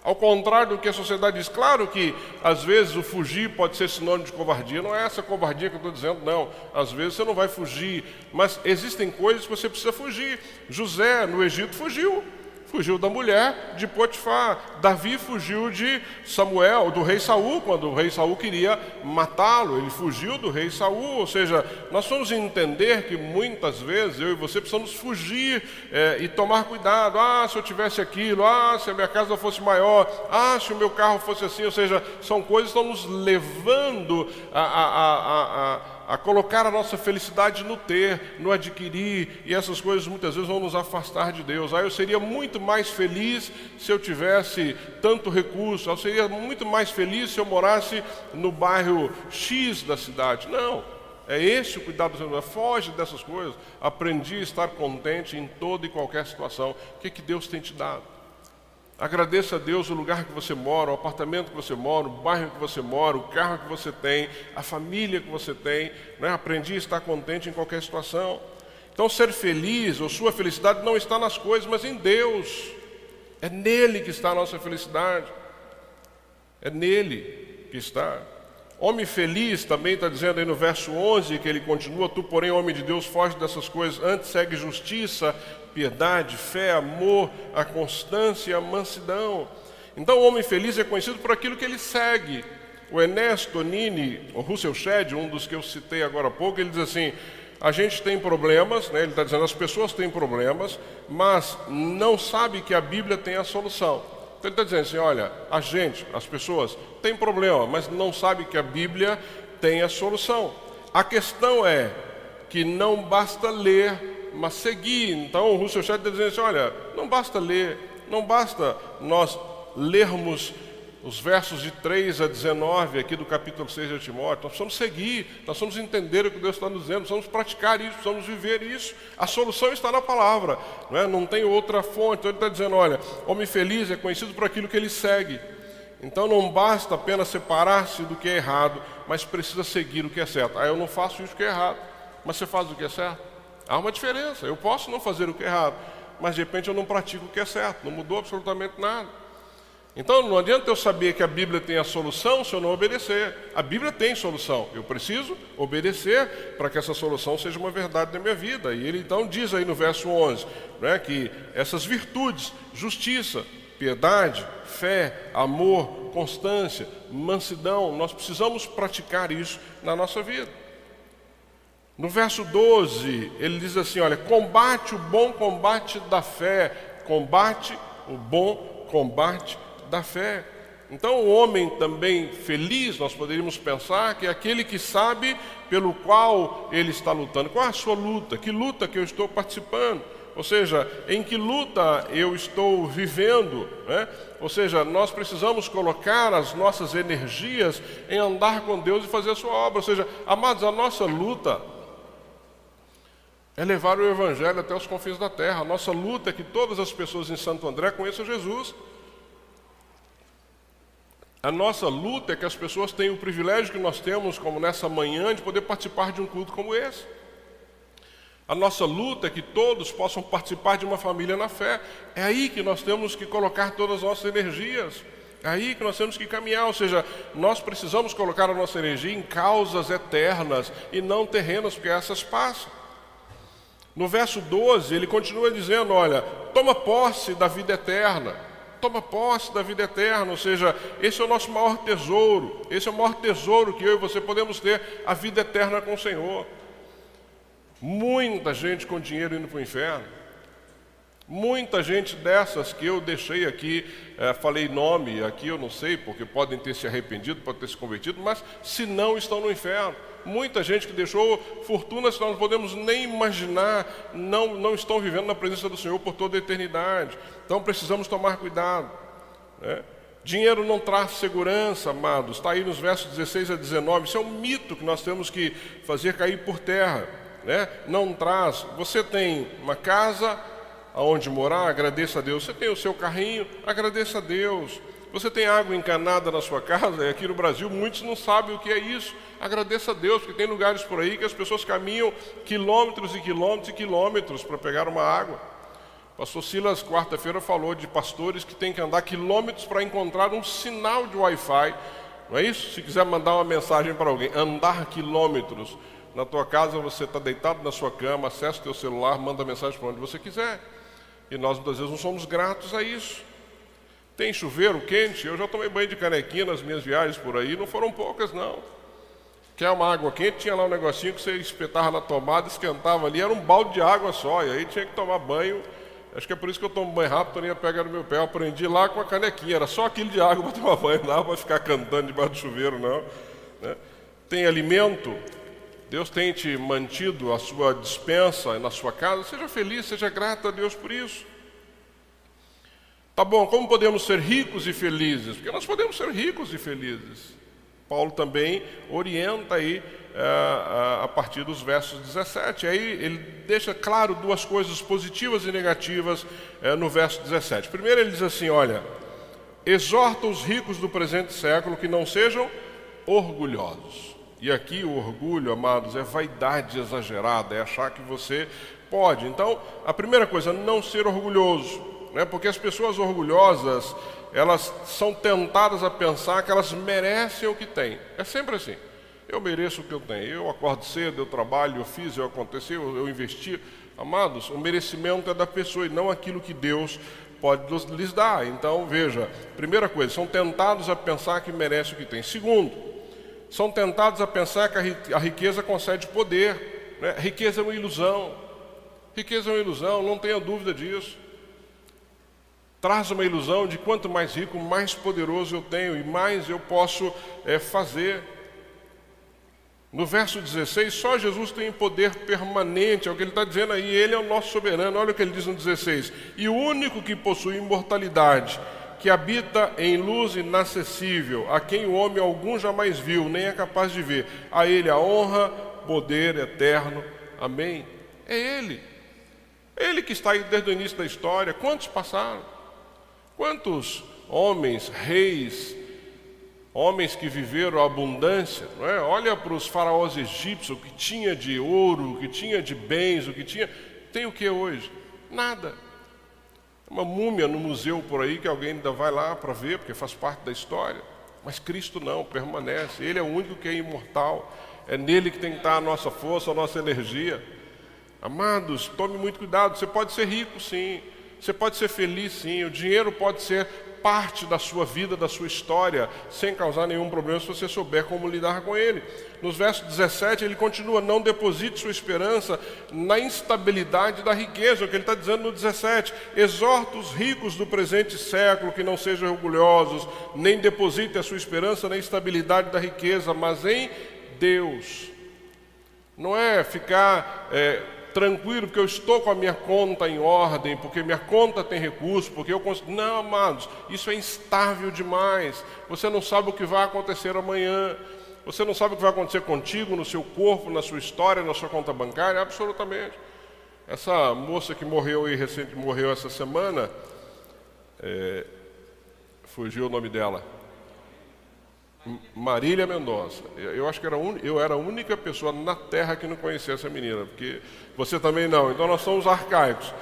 Speaker 2: Ao contrário do que a sociedade diz, claro que às vezes o fugir pode ser sinônimo de covardia, não é essa covardia que eu estou dizendo, não. Às vezes você não vai fugir, mas existem coisas que você precisa fugir. José no Egito fugiu, fugiu da mulher de Potifar. Davi fugiu de Samuel, do rei Saul, quando o rei Saul queria matá-lo. Ele fugiu do rei Saul. Ou seja, nós vamos entender que muitas vezes eu e você precisamos fugir é, e tomar cuidado. Ah, se eu tivesse aquilo, ah, se a minha casa fosse maior, ah, se o meu carro fosse assim. Ou seja, são coisas que estão nos levando a, a, a, a a colocar a nossa felicidade no ter, no adquirir, e essas coisas muitas vezes vão nos afastar de Deus. Aí eu seria muito mais feliz se eu tivesse tanto recurso, eu seria muito mais feliz se eu morasse no bairro X da cidade. Não, é esse o cuidado do Senhor. Foge dessas coisas. Aprendi a estar contente em toda e qualquer situação. O que, que Deus tem te dado? Agradeça a Deus o lugar que você mora, o apartamento que você mora, o bairro que você mora, o carro que você tem, a família que você tem. Né? Aprendi a estar contente em qualquer situação. Então, ser feliz, ou sua felicidade, não está nas coisas, mas em Deus. É nele que está a nossa felicidade. É nele que está. Homem feliz também está dizendo aí no verso 11 que ele continua: Tu, porém, homem de Deus, foge dessas coisas, antes segue justiça, piedade, fé, amor, a constância a mansidão. Então, o homem feliz é conhecido por aquilo que ele segue. O Ernesto Nini, o Russell Shedd, um dos que eu citei agora há pouco, ele diz assim: a gente tem problemas, né? ele está dizendo as pessoas têm problemas, mas não sabe que a Bíblia tem a solução. Então ele está dizendo assim: olha, a gente, as pessoas, tem problema, mas não sabe que a Bíblia tem a solução. A questão é que não basta ler, mas seguir. Então o Russell Shedd está dizendo assim: olha, não basta ler, não basta nós lermos os versos de 3 a 19 aqui do capítulo 6 de Timóteo, nós precisamos seguir, nós precisamos entender o que Deus está nos dizendo, precisamos praticar isso, precisamos viver isso. A solução está na palavra, não, é? não tem outra fonte. Então ele está dizendo: olha, homem feliz é conhecido por aquilo que ele segue. Então não basta apenas separar-se do que é errado, mas precisa seguir o que é certo. Ah, eu não faço isso que é errado, mas você faz o que é certo? Há uma diferença. Eu posso não fazer o que é errado, mas de repente eu não pratico o que é certo, não mudou absolutamente nada. Então não adianta eu saber que a Bíblia tem a solução se eu não obedecer. A Bíblia tem solução. Eu preciso obedecer para que essa solução seja uma verdade na minha vida. E ele então diz aí no verso 11 né, que essas virtudes, justiça, piedade, fé, amor, constância, mansidão, nós precisamos praticar isso na nossa vida. No verso 12, ele diz assim: olha, combate o bom combate da fé, combate o bom combate da fé. Então, o homem também feliz, nós poderíamos pensar que é aquele que sabe pelo qual ele está lutando. Qual é a sua luta? Que luta que eu estou participando? Ou seja, em que luta eu estou vivendo? Né? Ou seja, nós precisamos colocar as nossas energias em andar com Deus e fazer a sua obra. Ou seja, amados, a nossa luta é levar o Evangelho até os confins da terra. A nossa luta é que todas as pessoas em Santo André conheçam Jesus. A nossa luta é que as pessoas tenham o privilégio que nós temos, como nessa manhã, de poder participar de um culto como esse. A nossa luta é que todos possam participar de uma família na fé. É aí que nós temos que colocar todas as nossas energias. É aí que nós temos que caminhar, ou seja, nós precisamos colocar a nossa energia em causas eternas e não terrenas, porque essas passam. No verso 12, ele continua dizendo: Olha, toma posse da vida eterna toma posse da vida eterna, ou seja, esse é o nosso maior tesouro, esse é o maior tesouro que eu e você podemos ter, a vida eterna com o Senhor. Muita gente com dinheiro indo para o inferno, muita gente dessas que eu deixei aqui, é, falei nome aqui, eu não sei, porque podem ter se arrependido, podem ter se convertido, mas se não estão no inferno muita gente que deixou fortunas que nós não podemos nem imaginar, não, não estão vivendo na presença do Senhor por toda a eternidade. Então precisamos tomar cuidado. Né? Dinheiro não traz segurança, amados. Está aí nos versos 16 a 19. Isso é um mito que nós temos que fazer cair por terra. Né? Não traz. Você tem uma casa aonde morar, agradeça a Deus. Você tem o seu carrinho, agradeça a Deus. Você tem água encanada na sua casa, e aqui no Brasil muitos não sabem o que é isso. Agradeça a Deus, porque tem lugares por aí que as pessoas caminham quilômetros e quilômetros e quilômetros para pegar uma água. O pastor Silas, quarta-feira, falou de pastores que têm que andar quilômetros para encontrar um sinal de Wi-Fi. Não é isso? Se quiser mandar uma mensagem para alguém, andar quilômetros. Na tua casa você está deitado na sua cama, acessa o teu celular, manda mensagem para onde você quiser. E nós muitas vezes não somos gratos a isso. Tem chuveiro quente, eu já tomei banho de canequinha nas minhas viagens por aí, não foram poucas não. Quer uma água quente, tinha lá um negocinho que você espetava na tomada, esquentava ali, era um balde de água só, e aí tinha que tomar banho. Acho que é por isso que eu tomo banho rápido, nem ia pegar no meu pé. Eu aprendi lá com a canequinha, era só aquilo de água para tomar banho, não para ficar cantando debaixo do chuveiro, não. Né? Tem alimento, Deus tem te mantido a sua dispensa na sua casa, seja feliz, seja grato a Deus por isso. Tá bom, como podemos ser ricos e felizes? Porque nós podemos ser ricos e felizes. Paulo também orienta aí é, a partir dos versos 17. Aí ele deixa claro duas coisas positivas e negativas é, no verso 17. Primeiro ele diz assim: olha, exorta os ricos do presente século que não sejam orgulhosos. E aqui o orgulho, amados, é vaidade exagerada, é achar que você pode. Então, a primeira coisa, não ser orgulhoso né? porque as pessoas orgulhosas, elas são tentadas a pensar que elas merecem o que têm. É sempre assim. Eu mereço o que eu tenho. Eu acordo cedo, eu trabalho, eu fiz, eu aconteci, eu, investi. Amados, o merecimento é da pessoa e não aquilo que Deus pode lhes dar. Então, veja, primeira coisa, são tentados a pensar que merecem o que têm. Segundo, são tentados a pensar que a riqueza concede poder. Né? Riqueza é uma ilusão. Riqueza é uma ilusão, não tenha dúvida disso traz uma ilusão de quanto mais rico, mais poderoso eu tenho e mais eu posso é, fazer. No verso 16, só Jesus tem poder permanente, é o que ele está dizendo aí, ele é o nosso soberano. Olha o que ele diz no 16: E o único que possui imortalidade, que habita em luz inacessível, a quem o homem algum jamais viu, nem é capaz de ver, a ele a honra, poder eterno. Amém. É ele. Ele que está aí desde o início da história. Quantos passaram? Quantos homens, reis, homens que viveram a abundância, não é? Olha para os faraós egípcios, o que tinha de ouro, o que tinha de bens, o que tinha. Tem o que hoje? Nada. Uma múmia no museu por aí que alguém ainda vai lá para ver, porque faz parte da história. Mas Cristo não, permanece. Ele é o único que é imortal. É nele que tem que estar a nossa força, a nossa energia. Amados, tome muito cuidado. Você pode ser rico, sim. Você pode ser feliz, sim. O dinheiro pode ser parte da sua vida, da sua história, sem causar nenhum problema se você souber como lidar com ele. Nos versos 17 ele continua: Não deposite sua esperança na instabilidade da riqueza, o que ele está dizendo no 17: Exorta os ricos do presente século que não sejam orgulhosos, nem deposite a sua esperança na instabilidade da riqueza, mas em Deus. Não é ficar. É, tranquilo, porque eu estou com a minha conta em ordem, porque minha conta tem recurso, porque eu consigo. Não, amados, isso é instável demais. Você não sabe o que vai acontecer amanhã. Você não sabe o que vai acontecer contigo, no seu corpo, na sua história, na sua conta bancária, absolutamente. Essa moça que morreu e recente morreu essa semana, é, fugiu o nome dela. Marília Mendonça. Eu acho que era un... eu era a única pessoa na Terra que não conhecia essa menina, porque você também não. Então nós somos arcaicos.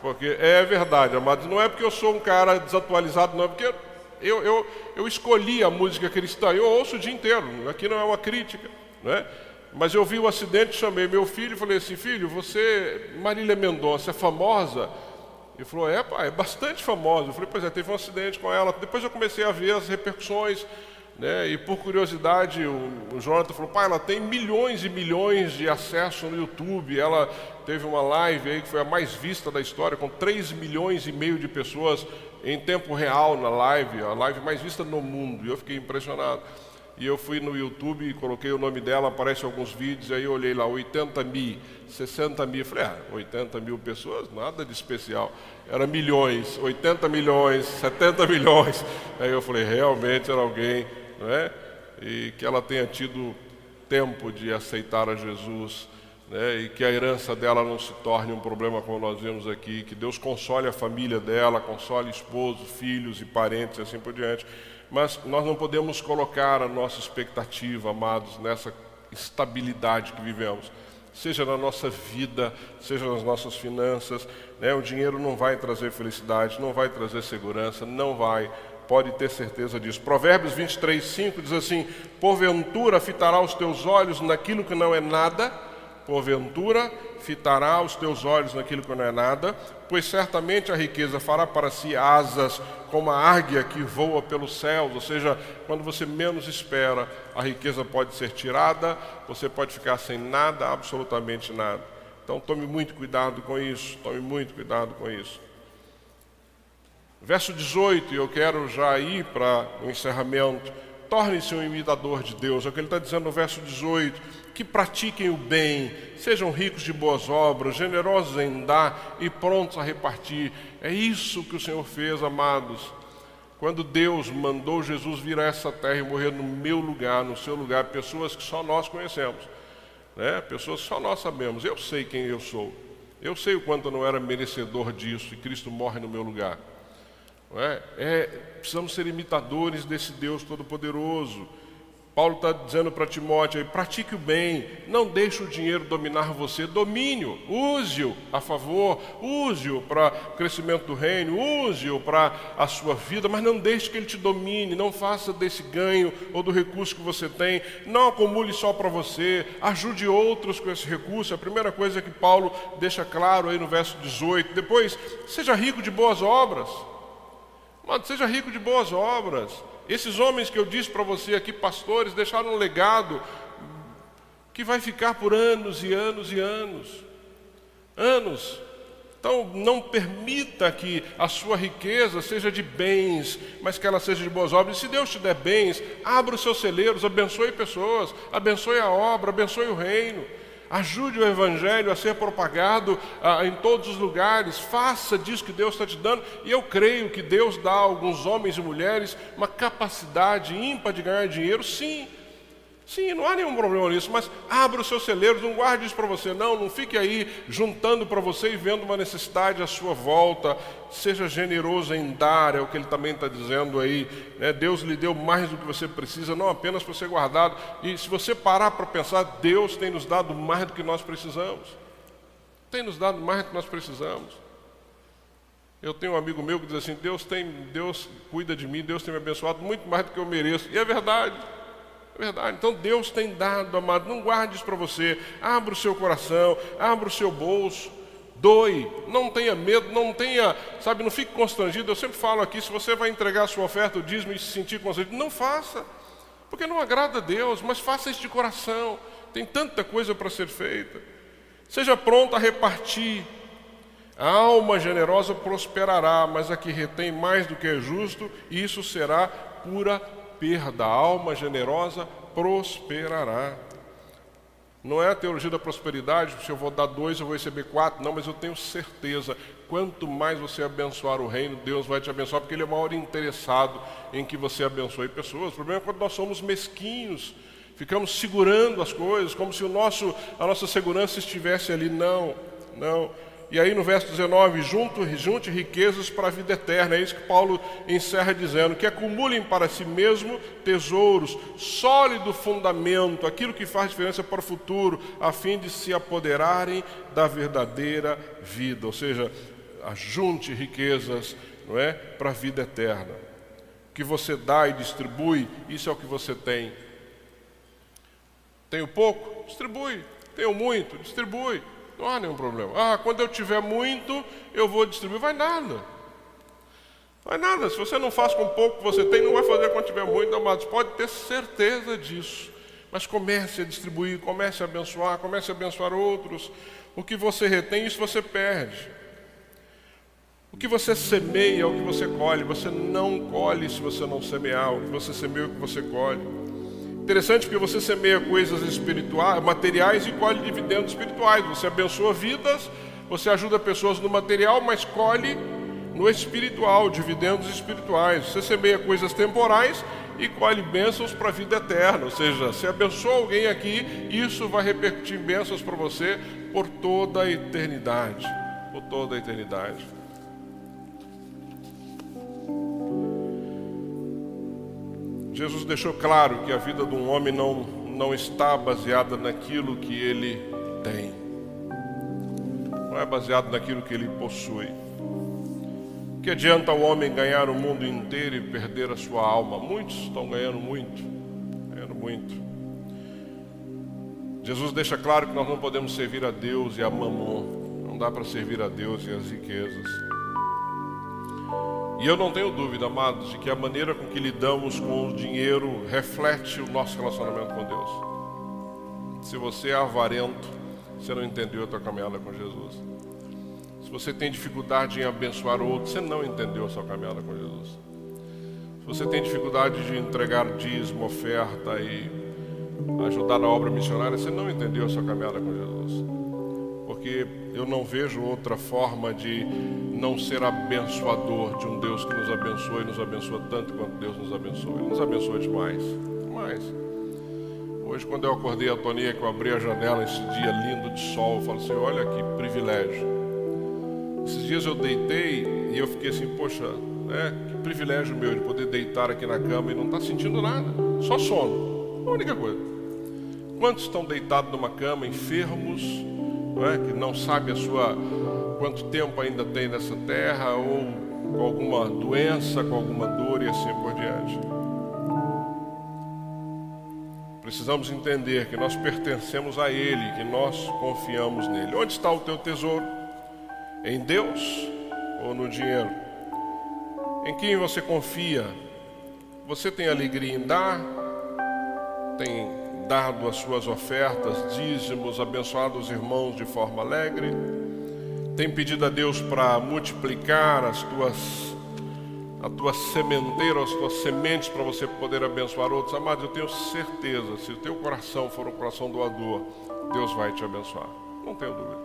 Speaker 2: Porque é verdade, amados. Não é porque eu sou um cara desatualizado, não, é porque eu, eu, eu escolhi a música cristã. Eu ouço o dia inteiro. Aqui não é uma crítica, né? Mas eu vi o acidente, chamei meu filho e falei assim: Filho, você, Marília Mendonça, é famosa? Ele falou: É, pai, é bastante famosa. Eu falei: Pois é, teve um acidente com ela. Depois eu comecei a ver as repercussões né? E por curiosidade, o, o Jonathan falou: pai, ela tem milhões e milhões de acessos no YouTube. Ela teve uma live aí que foi a mais vista da história, com 3 milhões e meio de pessoas em tempo real na live, a live mais vista no mundo. E eu fiquei impressionado. E eu fui no YouTube e coloquei o nome dela, aparecem alguns vídeos, aí eu olhei lá, 80 mil, 60 mil. Falei, ah, 80 mil pessoas, nada de especial. Era milhões, 80 milhões, 70 milhões. Aí eu falei, realmente era alguém não é? e que ela tenha tido tempo de aceitar a Jesus, né? e que a herança dela não se torne um problema como nós vemos aqui, que Deus console a família dela, console esposo, filhos e parentes e assim por diante. Mas nós não podemos colocar a nossa expectativa, amados, nessa estabilidade que vivemos. Seja na nossa vida, seja nas nossas finanças, né? o dinheiro não vai trazer felicidade, não vai trazer segurança, não vai pode ter certeza disso. Provérbios 23, 5 diz assim: Porventura fitará os teus olhos naquilo que não é nada, porventura fitará os teus olhos naquilo que não é nada, pois certamente a riqueza fará para si asas como a águia que voa pelos céus, ou seja, quando você menos espera, a riqueza pode ser tirada, você pode ficar sem nada, absolutamente nada. Então tome muito cuidado com isso, tome muito cuidado com isso. Verso 18, e eu quero já ir para o encerramento. Torne-se um imitador de Deus, é o que ele está dizendo no verso 18. Que pratiquem o bem, sejam ricos de boas obras, generosos em dar e prontos a repartir. É isso que o Senhor fez, amados. Quando Deus mandou Jesus vir a essa terra e morrer no meu lugar, no seu lugar, pessoas que só nós conhecemos, né? pessoas que só nós sabemos. Eu sei quem eu sou, eu sei o quanto eu não era merecedor disso e Cristo morre no meu lugar. É? É, precisamos ser imitadores desse Deus Todo-Poderoso. Paulo está dizendo para Timóteo: pratique o bem, não deixe o dinheiro dominar você, domine-o, use-o a favor, use-o para o crescimento do reino, use-o para a sua vida, mas não deixe que ele te domine, não faça desse ganho ou do recurso que você tem, não acumule só para você, ajude outros com esse recurso. A primeira coisa que Paulo deixa claro aí no verso 18. Depois, seja rico de boas obras. Mas seja rico de boas obras. Esses homens que eu disse para você aqui, pastores, deixaram um legado que vai ficar por anos e anos e anos. Anos. Então, não permita que a sua riqueza seja de bens, mas que ela seja de boas obras. E se Deus te der bens, abra os seus celeiros, abençoe pessoas, abençoe a obra, abençoe o reino. Ajude o Evangelho a ser propagado ah, em todos os lugares. Faça disso que Deus está te dando. E eu creio que Deus dá a alguns homens e mulheres uma capacidade ímpar de ganhar dinheiro, sim. Sim, não há nenhum problema nisso, mas abra os seus celeiros, não guarde isso para você, não, não fique aí juntando para você e vendo uma necessidade à sua volta. Seja generoso em dar, é o que ele também está dizendo aí. Né? Deus lhe deu mais do que você precisa, não apenas para ser guardado. E se você parar para pensar, Deus tem nos dado mais do que nós precisamos. Tem nos dado mais do que nós precisamos. Eu tenho um amigo meu que diz assim: Deus tem, Deus cuida de mim, Deus tem me abençoado muito mais do que eu mereço. E é verdade. Verdade. Então Deus tem dado, amado. Não guarde isso para você. Abra o seu coração, abra o seu bolso. Doe, não tenha medo, não tenha, sabe, não fique constrangido. Eu sempre falo aqui: se você vai entregar a sua oferta, o dízimo e se sentir constrangido, não faça, porque não agrada a Deus, mas faça isso de coração. Tem tanta coisa para ser feita. Seja pronto a repartir. A alma generosa prosperará, mas a que retém mais do que é justo, isso será pura perda. A alma generosa prosperará. Não é a teologia da prosperidade, se eu vou dar dois, eu vou receber quatro. Não, mas eu tenho certeza, quanto mais você abençoar o reino, Deus vai te abençoar, porque Ele é o maior interessado em que você abençoe pessoas. O problema é quando nós somos mesquinhos, ficamos segurando as coisas, como se o nosso, a nossa segurança estivesse ali. Não, não. E aí no verso 19, junto, junte riquezas para a vida eterna. É isso que Paulo encerra dizendo: que acumulem para si mesmo tesouros, sólido fundamento, aquilo que faz diferença para o futuro, a fim de se apoderarem da verdadeira vida. Ou seja, ajunte riquezas não é, para a vida eterna. O que você dá e distribui, isso é o que você tem. Tenho pouco? Distribui. Tenho muito? Distribui. Não há nenhum problema. Ah, quando eu tiver muito, eu vou distribuir. Vai nada. Vai nada. Se você não faz com pouco que você tem, não vai fazer quando tiver muito, amados. Pode ter certeza disso. Mas comece a distribuir, comece a abençoar, comece a abençoar outros. O que você retém, isso você perde. O que você semeia é o que você colhe. Você não colhe se você não semear. O que você semeia é o que você colhe. Interessante porque você semeia coisas espirituais, materiais e colhe dividendos espirituais. Você abençoa vidas, você ajuda pessoas no material, mas colhe no espiritual, dividendos espirituais. Você semeia coisas temporais e colhe bênçãos para a vida eterna. Ou seja, se abençoa alguém aqui, isso vai repercutir em bênçãos para você por toda a eternidade. Por toda a eternidade. Jesus deixou claro que a vida de um homem não, não está baseada naquilo que ele tem, não é baseado naquilo que ele possui. Que adianta o homem ganhar o mundo inteiro e perder a sua alma? Muitos estão ganhando muito, ganhando muito. Jesus deixa claro que nós não podemos servir a Deus e a mamon, não dá para servir a Deus e as riquezas. E eu não tenho dúvida, amados, de que a maneira com que lidamos com o dinheiro reflete o nosso relacionamento com Deus. Se você é avarento, você não entendeu a tua caminhada com Jesus. Se você tem dificuldade em abençoar outros, você não entendeu a sua caminhada com Jesus. Se você tem dificuldade de entregar dízimo, oferta e ajudar na obra missionária, você não entendeu a sua caminhada com Jesus. Porque eu não vejo outra forma de não ser abençoador de um Deus que nos abençoa e nos abençoa tanto quanto Deus nos abençoa. Ele nos abençoa demais, demais. Hoje, quando eu acordei a Tonia, que eu abri a janela esse dia lindo de sol, eu falo assim: olha que privilégio. Esses dias eu deitei e eu fiquei assim: poxa, né, que privilégio meu de poder deitar aqui na cama e não estar tá sentindo nada, só sono. A única coisa. Quantos estão deitados numa cama, enfermos, não é, que não sabe a sua quanto tempo ainda tem nessa terra, ou com alguma doença, com alguma dor e assim por diante. Precisamos entender que nós pertencemos a Ele, que nós confiamos nele. Onde está o teu tesouro? Em Deus ou no dinheiro? Em quem você confia? Você tem alegria em dar? Tem dado as suas ofertas, dízimos, abençoado os irmãos de forma alegre? tem pedido a Deus para multiplicar as tuas a tua sementeira, as tuas sementes para você poder abençoar outros. Amados, eu tenho certeza, se o teu coração for um coração doador, Deus vai te abençoar. Não tenho dúvida.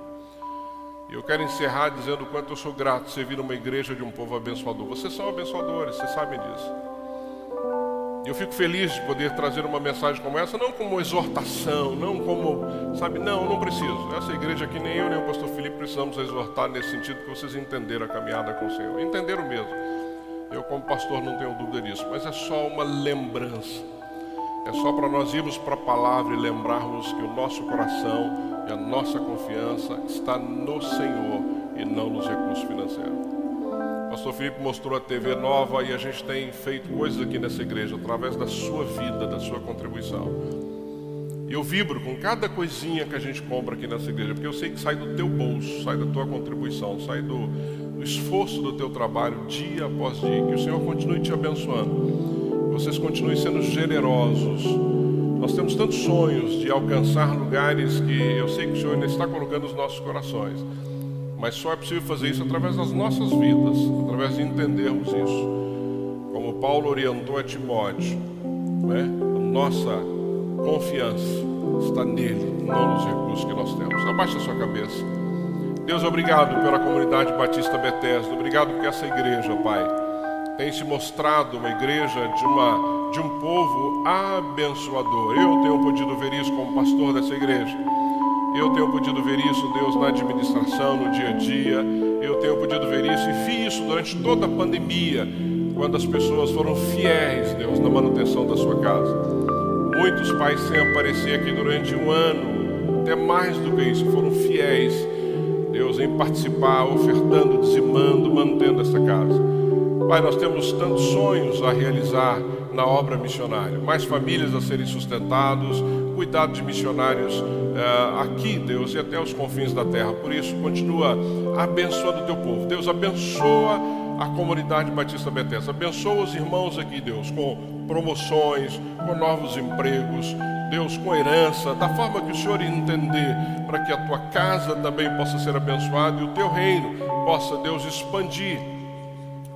Speaker 2: E eu quero encerrar dizendo o quanto eu sou grato servir numa igreja de um povo abençoador. Vocês são abençoadores, vocês sabem disso. Eu fico feliz de poder trazer uma mensagem como essa, não como exortação, não como, sabe, não, não preciso. Essa igreja aqui, nem eu, nem o pastor Felipe precisamos exortar nesse sentido que vocês entenderam a caminhada com o Senhor. Entenderam mesmo. Eu, como pastor, não tenho dúvida disso, mas é só uma lembrança. É só para nós irmos para a palavra e lembrarmos que o nosso coração e a nossa confiança está no Senhor e não nos recursos financeiros. Pastor Felipe mostrou a TV nova e a gente tem feito coisas aqui nessa igreja através da sua vida, da sua contribuição. E eu vibro com cada coisinha que a gente compra aqui nessa igreja, porque eu sei que sai do teu bolso, sai da tua contribuição, sai do, do esforço do teu trabalho dia após dia. Que o Senhor continue te abençoando. Vocês continuem sendo generosos. Nós temos tantos sonhos de alcançar lugares que eu sei que o Senhor ainda está colocando nos nossos corações. Mas só é possível fazer isso através das nossas vidas, através de entendermos isso. Como Paulo orientou a Timóteo, né? a nossa confiança está nele, não nos recursos que nós temos. Abaixa a sua cabeça. Deus, obrigado pela comunidade Batista Bethesda. Obrigado porque essa igreja, Pai, tem se mostrado uma igreja de, uma, de um povo abençoador. Eu tenho podido ver isso como pastor dessa igreja. Eu tenho podido ver isso, Deus, na administração, no dia a dia. Eu tenho podido ver isso e vi isso durante toda a pandemia, quando as pessoas foram fiéis, Deus, na manutenção da sua casa. Muitos pais sem aparecer aqui durante um ano, até mais do que isso, foram fiéis, Deus, em participar, ofertando, dizimando, mantendo essa casa. Pai, nós temos tantos sonhos a realizar na obra missionária, mais famílias a serem sustentados, cuidado de missionários aqui, Deus, e até os confins da terra. Por isso, continua abençoando o teu povo. Deus, abençoa a comunidade Batista Betesda. Abençoa os irmãos aqui, Deus, com promoções, com novos empregos, Deus, com herança, da forma que o Senhor entender, para que a tua casa também possa ser abençoada e o teu reino possa, Deus, expandir.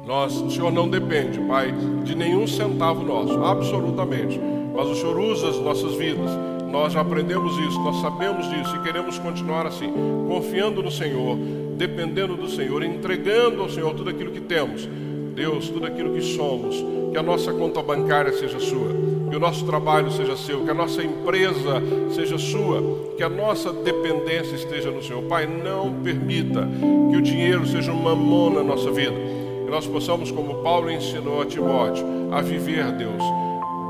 Speaker 2: Nós, o Senhor não depende, Pai, de nenhum centavo nosso, absolutamente. Mas o Senhor usa as nossas vidas nós aprendemos isso, nós sabemos disso e queremos continuar assim, confiando no Senhor, dependendo do Senhor, entregando ao Senhor tudo aquilo que temos. Deus, tudo aquilo que somos, que a nossa conta bancária seja sua, que o nosso trabalho seja seu, que a nossa empresa seja sua, que a nossa dependência esteja no Senhor. Pai, não permita que o dinheiro seja uma mão na nossa vida, que nós possamos, como Paulo ensinou a Timóteo, a viver, Deus,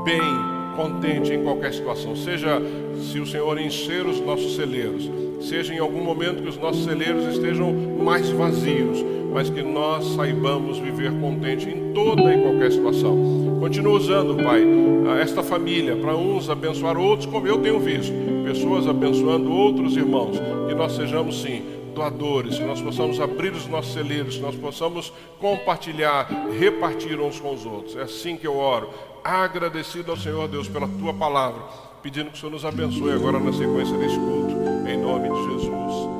Speaker 2: bem contente em qualquer situação, seja se o Senhor encher os nossos celeiros, seja em algum momento que os nossos celeiros estejam mais vazios, mas que nós saibamos viver contente em toda e qualquer situação. Continua usando, Pai, esta família para uns abençoar outros, como eu tenho visto, pessoas abençoando outros irmãos, que nós sejamos sim doadores, que nós possamos abrir os nossos celeiros, que nós possamos compartilhar, repartir uns com os outros. É assim que eu oro agradecido ao Senhor Deus pela tua palavra, pedindo que o Senhor nos abençoe agora na sequência desse culto, em nome de Jesus.